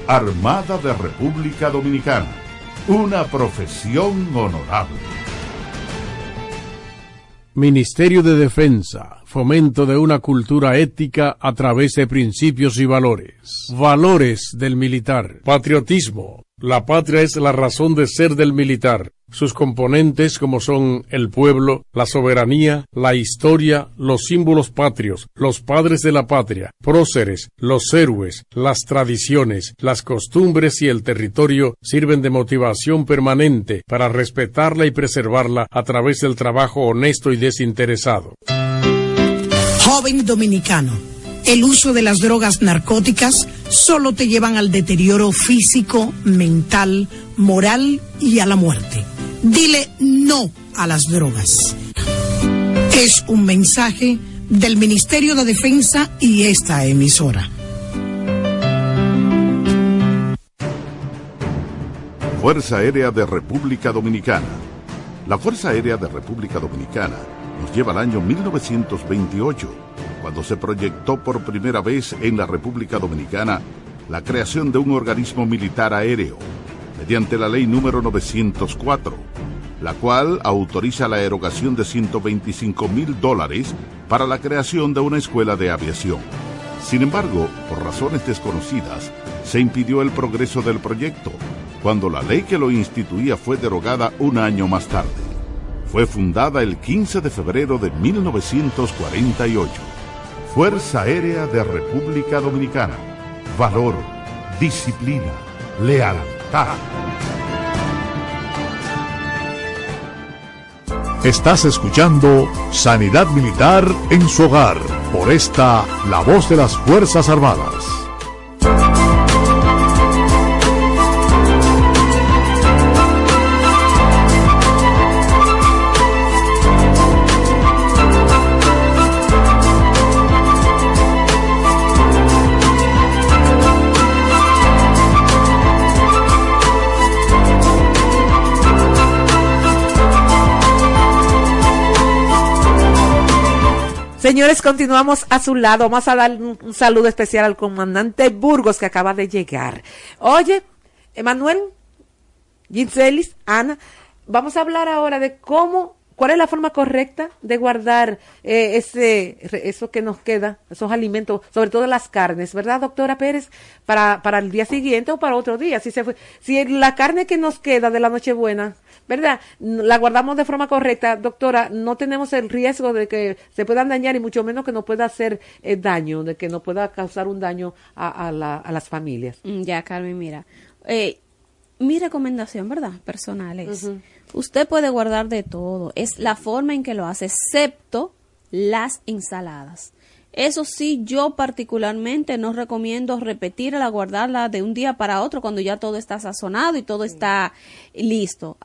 Armada de República Dominicana, una profesión honorable. Ministerio de Defensa, fomento de una cultura ética a través de principios y valores. Valores del militar. Patriotismo. La patria es la razón de ser del militar. Sus componentes como son el pueblo, la soberanía, la historia, los símbolos patrios, los padres de la patria, próceres, los héroes, las tradiciones, las costumbres y el territorio sirven de motivación permanente para respetarla y preservarla a través del trabajo honesto y desinteresado. Joven dominicano, el uso de las drogas narcóticas solo te llevan al deterioro físico, mental, moral y a la muerte. Dile no a las drogas. Es un mensaje del Ministerio de Defensa y esta emisora. Fuerza Aérea de República Dominicana. La Fuerza Aérea de República Dominicana nos lleva al año 1928, cuando se proyectó por primera vez en la República Dominicana la creación de un organismo militar aéreo, mediante la ley número 904, la cual autoriza la erogación de 125 mil dólares para la creación de una escuela de aviación. Sin embargo, por razones desconocidas, se impidió el progreso del proyecto, cuando la ley que lo instituía fue derogada un año más tarde. Fue fundada el 15 de febrero de 1948. Fuerza Aérea de República Dominicana. Valor, disciplina, lealtad. Estás escuchando Sanidad Militar en su hogar por esta La Voz de las Fuerzas Armadas. Señores, continuamos a su lado. Vamos a dar un, saludo especial al comandante Burgos que acaba de llegar. Oye, Emanuel, Ginselis, Ana, vamos a hablar ahora de cómo ¿Cuál es la forma correcta de guardar eh, ese, eso que nos queda, esos alimentos, sobre todo las carnes, ¿verdad, doctora Pérez? Para, para el día siguiente o para otro día. Si, se fue, si la carne que nos queda de la Nochebuena, ¿verdad? La guardamos de forma correcta, doctora, no tenemos el riesgo de que se puedan dañar y mucho menos que nos pueda hacer eh, daño, de que nos pueda causar un daño a, a, la- a las familias. Mm, Ya, Carmen, mira. Eh, mi recomendación, ¿verdad? Personal es, usted puede guardar de todo. Es la forma en que lo hace, excepto las ensaladas. Eso sí, yo particularmente no recomiendo repetirla, guardarla de un día para otro cuando ya todo está sazonado y todo está listo.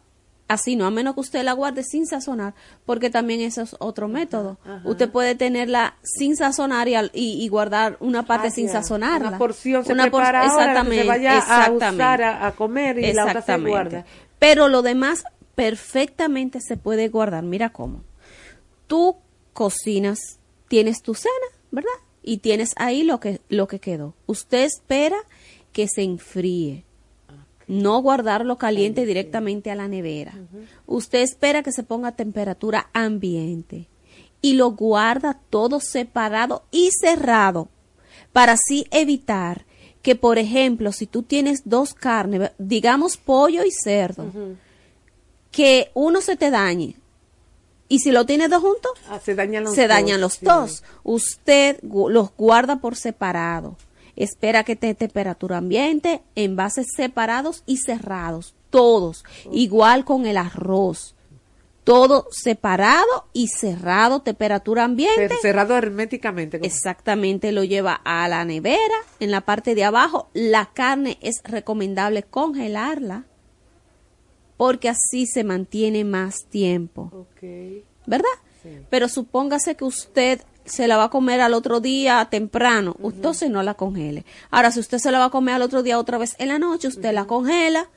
Así no, a menos que usted la guarde sin sazonar, porque también eso es otro método. Usted puede tenerla sin sazonar y, y- y guardar una parte Ah, sin sazonarla. Una porción se Una por- prepara ahora, que exactamente, se vaya a exactamente. usar a, a comer y la otra se Exactamente. guarda. Pero lo demás perfectamente se puede guardar. Mira cómo. Tú cocinas, tienes tu cena, ¿verdad? Y tienes ahí lo que, lo que quedó. Usted espera que se enfríe. No guardarlo caliente directamente a la nevera. Usted espera que se ponga a temperatura ambiente. Y lo guarda todo separado y cerrado. Para así evitar que, por ejemplo, si tú tienes dos carnes, digamos pollo y cerdo, que uno se te dañe. Y si lo tienes dos juntos, Ah, se dañan los se dos, dañan los sí. dos. Usted los guarda por separado. Espera que esté temperatura ambiente, envases separados y cerrados. Todos. Igual con el arroz. Todo separado y cerrado, temperatura ambiente. Cer- Cerrado herméticamente. Exactamente, lo lleva a la nevera, en la parte de abajo. La carne es recomendable congelarla porque así se mantiene más tiempo. ¿verdad? Pero supóngase que usted se la va a comer al otro día temprano, entonces no la congele. Ahora, si usted se la va a comer al otro día otra vez en la noche, usted la congela,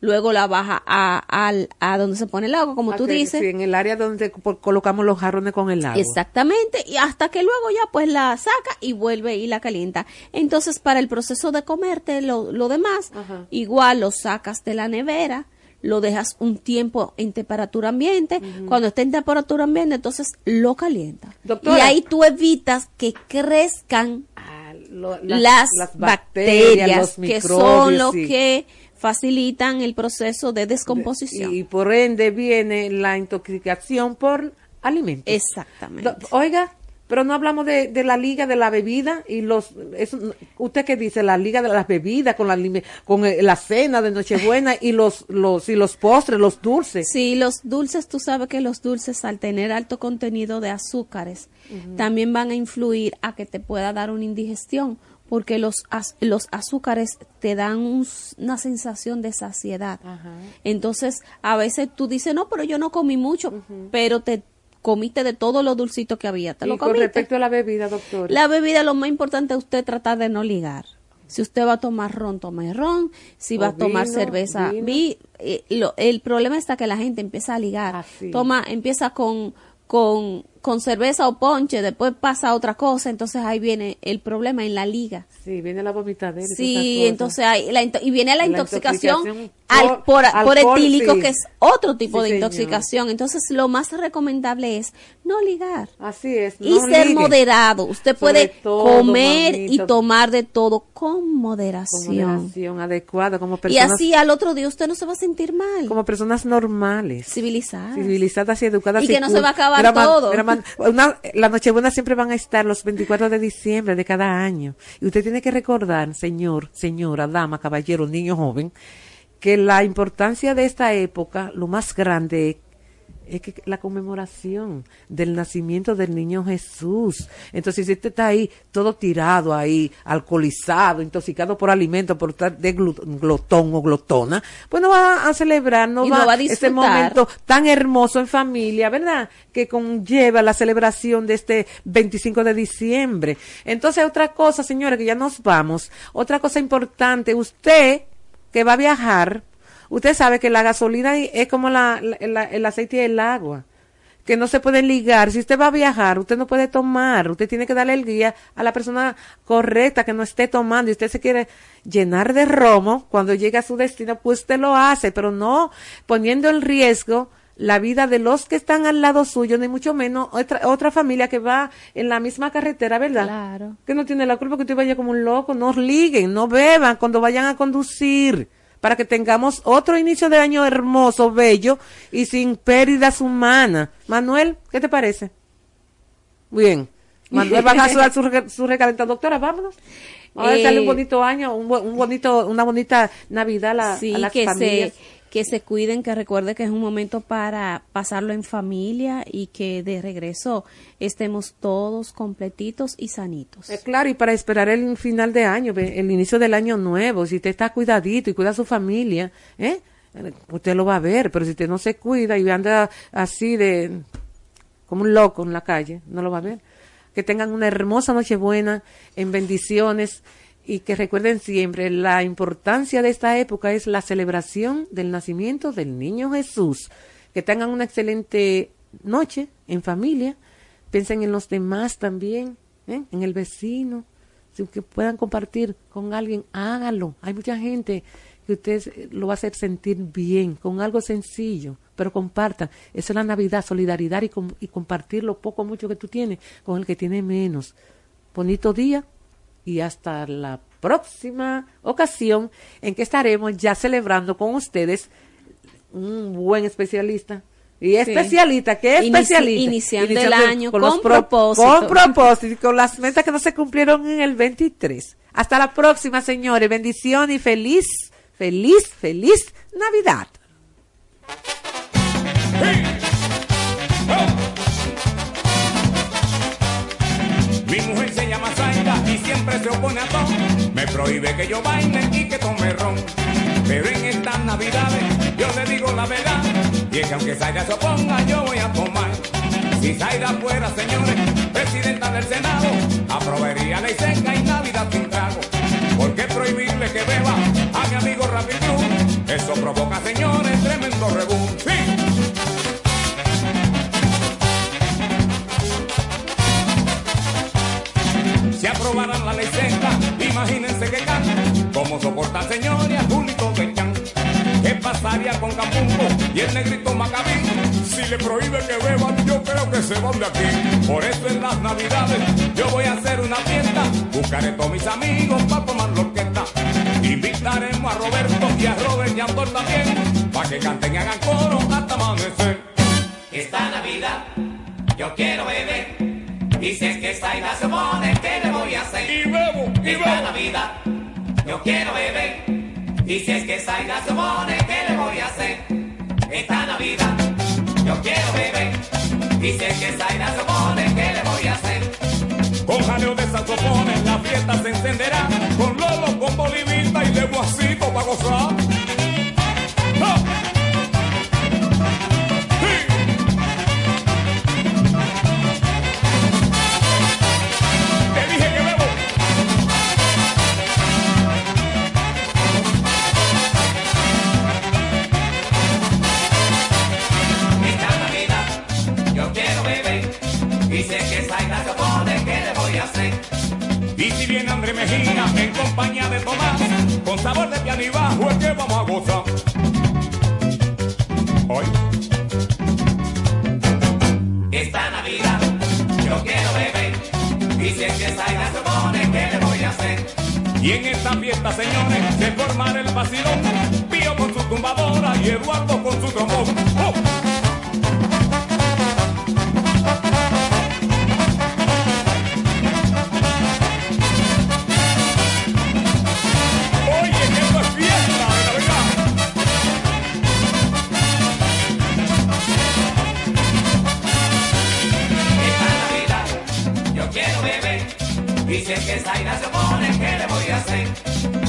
luego la baja a, al- a donde se pone el agua, como tú dices. Sí, en el área donde colocamos los jarrones con el agua. Exactamente, y hasta que luego ya pues la saca y vuelve y la calienta. Entonces, para el proceso de comerte lo, lo demás, Ajá. igual lo sacas de la nevera, lo dejas un tiempo en temperatura ambiente, cuando esté en temperatura ambiente, entonces lo calienta. Doctora. Y ahí tú evitas que crezcan Ah, lo- las, bacterias, los que son microbios, lo sí. que facilitan el proceso de descomposición. Y por ende viene la intoxicación por alimentos. Exactamente. Do- Oiga, pero no hablamos de, de la liga de la bebida y los eso, usted qué dice la liga de las bebidas con la con eh, la cena de Nochebuena y los los y los postres, los dulces. Sí, los dulces, tú sabes que los dulces al tener alto contenido de azúcares también van a influir a que te pueda dar una indigestión porque los, az- los azúcares te dan un una sensación de saciedad. Entonces, a veces tú dices, no, pero yo no comí mucho, pero te comiste de todo lo dulcito que había, te Y lo con comiste. respecto a la bebida, doctor. La bebida, lo más importante es usted tratar de no ligar. Si usted va a tomar ron, tome ron. Si O va a tomar cerveza, vi- eh, lo- el problema está que la gente empieza a ligar. Así. Toma, empieza con, con, con cerveza o ponche, después pasa otra cosa, entonces ahí viene el problema en la liga. Sí, viene la vomitadera. y Sí, entonces hay la y viene la, La intoxicación, intoxicación al, por, por etílico, sí. que es otro tipo Sí, de señor. intoxicación. Entonces, lo más recomendable es no ligar Así es. y ser moderado. Usted Sobre puede todo, comer y tomar de todo con con moderación. moderación adecuada como Y personas así al otro día usted no se va a sentir mal. como personas normales. Civilizadas. civilizadas y educadas. Y que no se va a acabar todo. Una- la Nochebuena siempre van a estar los 24 de diciembre de cada año. Y usted tiene que recordar, señor, señora, dama, caballero, niño, joven, que la importancia de esta época, lo más grande es que la conmemoración del nacimiento del niño Jesús. Entonces, si usted está ahí todo tirado ahí, alcoholizado, intoxicado por alimentos, por estar de glotón o glotona, pues no va a celebrar, no Y va, no va a ese momento tan hermoso en familia, ¿verdad? Que conlleva la celebración de este 25 de diciembre. Entonces, otra cosa, señores, que ya nos vamos, otra cosa importante, usted que va a viajar, usted sabe que la gasolina es como la, la- la- el aceite y el agua que no se pueden ligar. Si usted va a viajar, usted no puede tomar. Usted tiene que darle el guía a la persona correcta que no esté tomando. Y usted se quiere llenar de romo cuando llegue a su destino, pues usted lo hace, pero no poniendo en riesgo la vida de los que están al lado suyo, ni mucho menos otra, otra familia que va en la misma carretera, ¿verdad? Claro. Que no tiene la culpa que usted vaya como un loco, no liguen, no beban cuando vayan a conducir, para que tengamos otro inicio de año hermoso, bello y sin pérdidas humanas. Manuel, ¿qué te parece? Bien. Manuel va a dar su, su recalentado. Doctora, vámonos. Vamos a Eh, darle un bonito año, un, un bonito, una bonita Navidad a, la- Sí, a las que familias. se, que se cuiden, que recuerde que es un momento para pasarlo en familia y que de regreso estemos todos completitos y sanitos. Eh, claro, y para esperar el final de año, el inicio del año nuevo, si usted está cuidadito y cuida a su familia, ¿eh? Usted lo va a ver, pero si usted no se cuida y anda así de como un loco en la calle, no lo va a ver. Que tengan una hermosa Nochebuena en bendiciones y que recuerden siempre la importancia de esta época es la celebración del nacimiento del niño Jesús. Que tengan una excelente noche en familia, piensen en los demás también, ¿eh? en el vecino, si que puedan compartir con alguien, hágalo. Hay mucha gente que usted eh, lo va a hacer sentir bien con algo sencillo, pero compartan. Eso es la Navidad, solidaridad y, y compartir lo poco mucho que tú tienes con el que tiene menos. Bonito día y hasta la próxima ocasión en que estaremos ya celebrando con ustedes un buen especialista. Y Sí. especialista, ¿qué Inici- especialista? iniciando el año con pro- propósito. Con propósito y con las metas que no se cumplieron en el 23. Hasta la próxima, señores. Bendición y feliz, feliz, feliz Navidad. Mi siempre se opone a todo. Me prohíbe que yo baile y que tome ron. Pero en estas navidades yo le digo la verdad. Y es que aunque Zaida se oponga, yo voy a tomar. Si Zaida fuera, señores, presidenta del Senado, aprobaría ley seca y Navidad sin trago. ¿Por qué prohibirle que beba a mi amigo Rapid? Eso provoca, señores, tremendo rebú. Si aprobaran la ley seca, imagínense que can, cómo soportan señores a Julito de Chan. ¿Qué pasaría con Capumbo y el negrito Macabí? Si le prohíbe que beban, yo creo que se van de aquí. Por eso en las navidades yo voy a hacer una fiesta. Buscaré todos mis amigos para tomar lo que está. Invitaremos a Roberto y a Robert y a Antor también, para que canten y hagan coro hasta amanecer. Esta Navidad yo quiero beber. Y si es que Zaida se pone, ¿qué le voy a hacer? Y bebo, y Esta Navidad, yo quiero beber. Y si es que Zaida se pone, ¿qué le voy a hacer? Esta Navidad, yo quiero beber. Y si es que Zaida se pone, ¿qué le voy a hacer? Con jaleo de saxofones la fiesta se encenderá. Con Lolo, con Bolivita y de guasito para gozar. Compañía de Tomás, con sabor de piano y bajo es que vamos a gozar. Hoy. Esta Navidad yo quiero beber y si es que Zaida se pone, ¿qué le voy a hacer? Y en esta fiesta, señores, se formará el vacilón. Pío con su tumbadora y Eduardo con su trombón.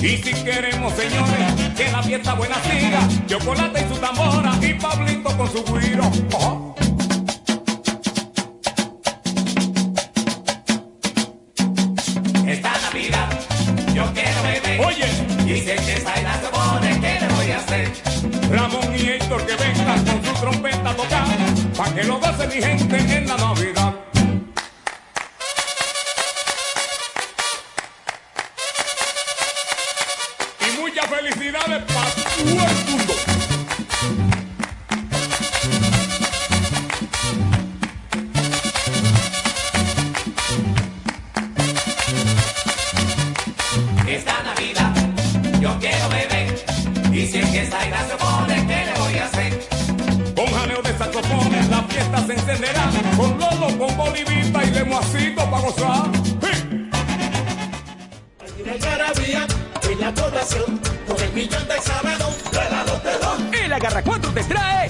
Y si queremos, señores, que la fiesta buena siga, chocolate y su tambora y Pablito con su guiro. Bolivita y lemoacito para gozar. ¡Sí! Una algarabía en la población con el millón de sábados de la Lotedón. El Agarra 4 te trae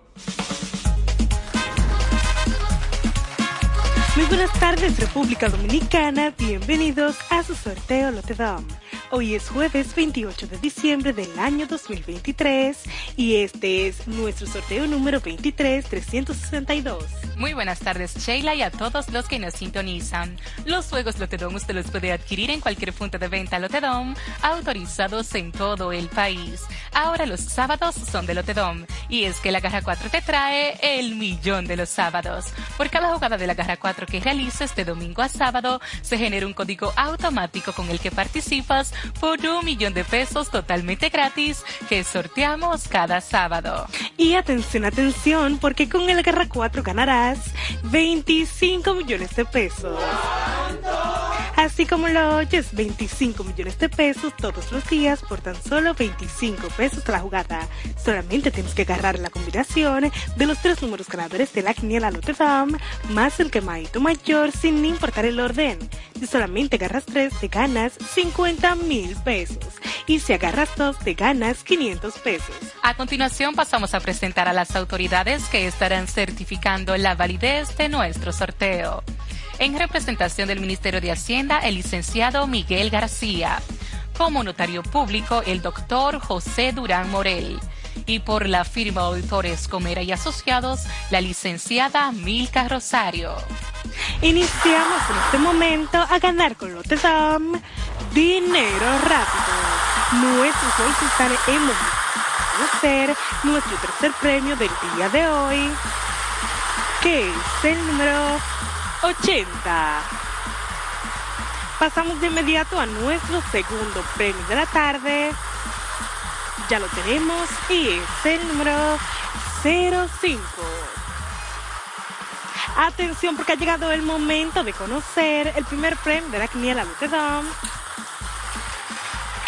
Muy buenas tardes República Dominicana, bienvenidos a su sorteo Lotedom. Hoy es jueves 28 de diciembre del año 2023 y este es nuestro sorteo número 23362. Muy buenas tardes Sheila y a todos los que nos sintonizan. Los juegos Lotedom usted los puede adquirir en cualquier punto de venta Lotedom, autorizados en todo el país. Ahora los sábados son de Lotedom y es que la Garra 4 te trae el millón de los sábados. Por cada jugada de la Garra 4 que realices de domingo a sábado, se genera un código automático con el que participas por un millón de pesos totalmente gratis que sorteamos cada sábado. Y atención, atención, porque con el Garra 4 ganarás 25 millones de pesos. Así como lo oyes, 25 millones de pesos todos los días por tan solo 25 pesos la jugada. Solamente tienes que agarrar la combinación de los tres números ganadores de la quiniela Notre Dame más el quemadito mayor sin importar el orden. Si solamente agarras tres, te ganas 50 mil pesos. Y si agarras dos, te ganas 500 pesos. A continuación pasamos a presentar a las autoridades que estarán certificando la validez de nuestro sorteo. En representación del Ministerio de Hacienda, el licenciado Miguel García. Como notario público, el doctor José Durán Morel. Y por la firma Auditores Comera y Asociados, la licenciada Milka Rosario. Iniciamos en este momento a ganar con Lotedom dinero rápido. Nuestros bolsos están en conocer nuestro tercer premio del día de hoy, que es el número 80. Pasamos de inmediato a nuestro segundo premio de la tarde. Ya lo tenemos y es el número 05. Atención porque ha llegado el momento de conocer el primer premio de la quiniela Lotedom,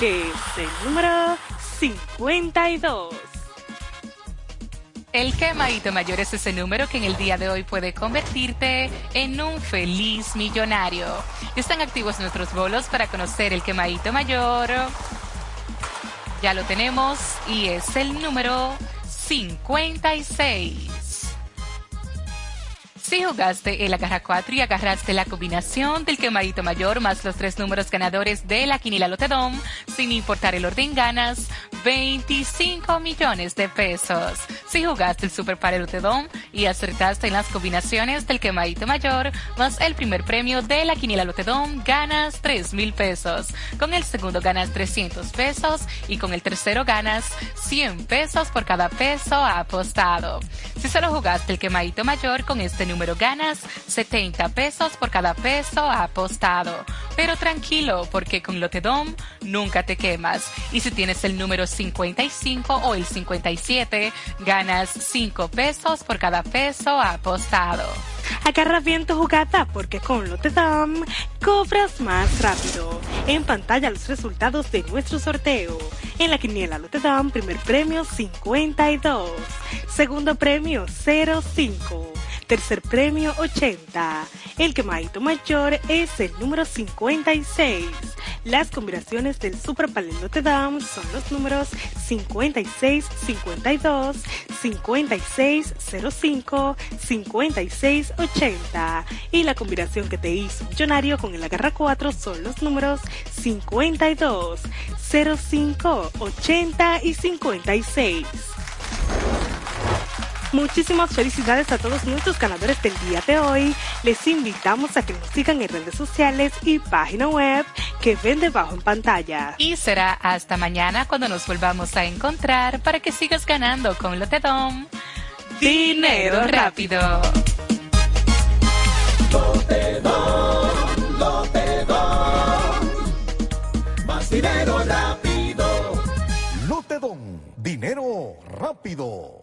es el número 52. El quemadito mayor es ese número que en el día de hoy puede convertirte en un feliz millonario. Están activos nuestros bolos para conocer el quemadito mayor. Ya lo tenemos y es el número 56. Si jugaste el agarra 4 y agarraste la combinación del quemadito mayor más los tres números ganadores de la quinila Lotedom, sin importar el orden ganas 25 millones de pesos. Si jugaste el Super Pare Lotedom y acertaste en las combinaciones del quemadito mayor más el primer premio de la quinila Lotedom, ganas 3 mil pesos. Con el segundo ganas 300 pesos y con el tercero ganas 100 pesos por cada peso apostado. Si solo jugaste el quemadito mayor con este número ganas 70 pesos por cada peso apostado. Pero tranquilo, porque con Lotedom nunca te quemas. Y si tienes el número 55 o el 57, ganas 5 pesos por cada peso apostado. Agarra bien tu jugada porque con Lotedom cobras más rápido. En pantalla los resultados de nuestro sorteo. En la quiniela Lotedom, primer premio 52, segundo premio 05. Tercer premio 80. El quemadito mayor es el número 56. Las combinaciones del Super Palel Notre Dame son los números 5652, 5605, 5680. Y la combinación que te hizo millonario con el agarra 4 son los números 52, 05, 80 y 56. Muchísimas felicidades a todos nuestros ganadores del día de hoy. Les invitamos a que nos sigan en redes sociales y página web que ven debajo en pantalla. Y será hasta mañana cuando nos volvamos a encontrar para que sigas ganando con Lotedom. Dinero rápido. Lotedom, Lotedom. Más dinero rápido. Lotedom, dinero rápido.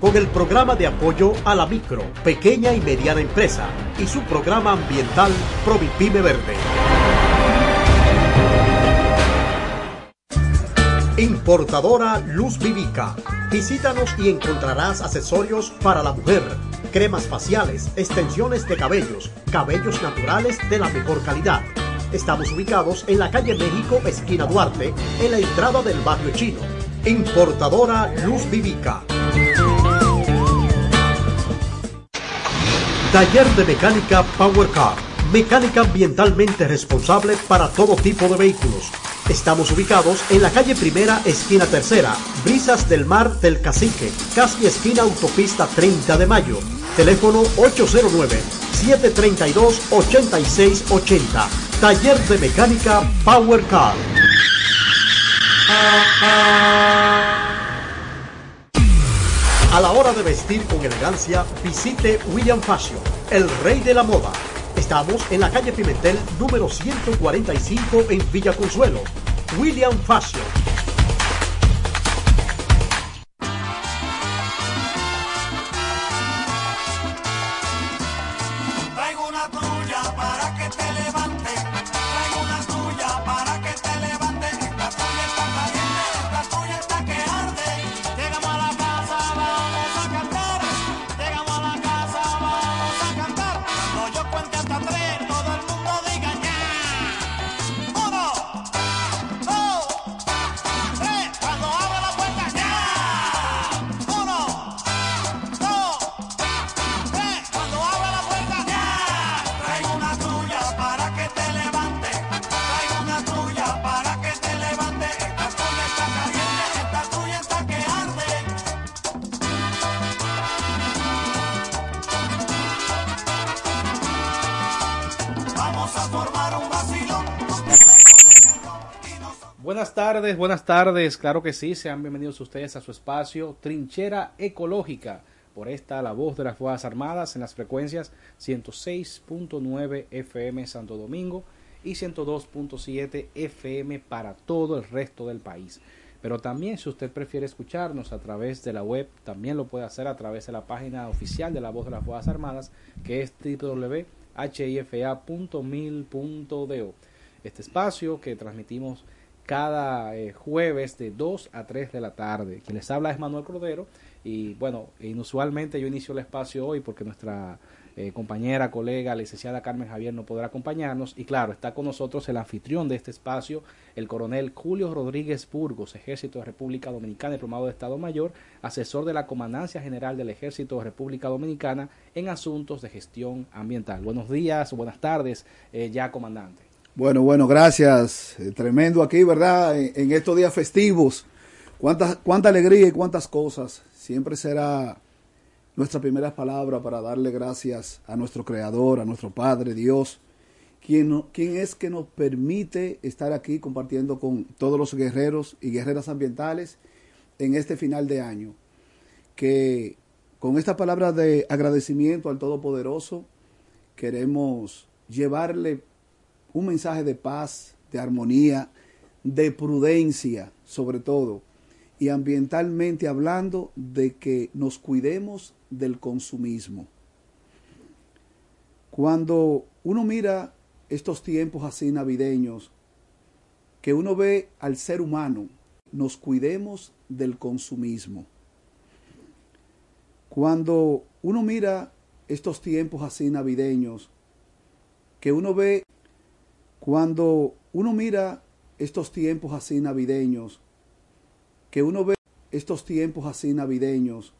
con el programa de apoyo a la micro, pequeña y mediana empresa y su programa ambiental Provipime Verde. Importadora Luz Vivica. Visítanos y encontrarás accesorios para la mujer, cremas faciales, extensiones de cabellos, cabellos naturales de la mejor calidad. Estamos ubicados en la calle México, esquina Duarte, en la entrada del barrio chino. Importadora Luz Vivica. Taller de Mecánica Power Car. Mecánica ambientalmente responsable para todo tipo de vehículos. Estamos ubicados en la calle Primera, esquina Tercera, Brisas del Mar del Cacique, casi esquina Autopista 30 de Mayo. Teléfono 809-732-8680. Taller de Mecánica Power Car. A la hora de vestir con elegancia, visite William Fashion, el rey de la moda. Estamos en la calle Pimentel número 145 en Villa Consuelo. William Fashion. Buenas tardes, claro que sí, sean bienvenidos ustedes a su espacio Trinchera Ecológica, por esta la voz de las Fuerzas Armadas en las frecuencias 106.9 FM Santo Domingo y 102.7 FM para todo el resto del país. Pero también si usted prefiere escucharnos a través de la web, también lo puede hacer a través de la página oficial de la voz de las Fuerzas Armadas, que es www.hifa.mil.do. Este espacio que transmitimos cada eh, jueves de 2 a 3 de la tarde. Quien les habla es Manuel Cordero y bueno, inusualmente yo inicio el espacio hoy porque nuestra eh, compañera, colega, licenciada Carmen Javier no podrá acompañarnos y claro, está con nosotros el anfitrión de este espacio, el coronel Julio Rodríguez Burgos, Ejército de República Dominicana, diplomado de Estado Mayor, asesor de la Comandancia General del Ejército de República Dominicana en asuntos de gestión ambiental. Buenos días, buenas tardes, eh, ya comandante. Bueno, bueno, gracias. Eh, Tremendo aquí, ¿verdad? En, en estos días festivos. Cuánta, cuánta alegría y cuántas cosas. Siempre será nuestra primera palabra para darle gracias a nuestro Creador, a nuestro Padre, Dios, quien, quien es que nos permite estar aquí compartiendo con todos los guerreros y guerreras ambientales en este final de año. Que con esta palabra de agradecimiento al Todopoderoso queremos llevarle un mensaje de paz, de armonía, de prudencia, sobre todo, y ambientalmente hablando de que nos cuidemos del consumismo. Cuando uno mira estos tiempos así navideños, que uno ve al ser humano, nos cuidemos del consumismo. Cuando uno mira estos tiempos así navideños, que uno ve, cuando uno mira estos tiempos así navideños, que uno ve estos tiempos así navideños,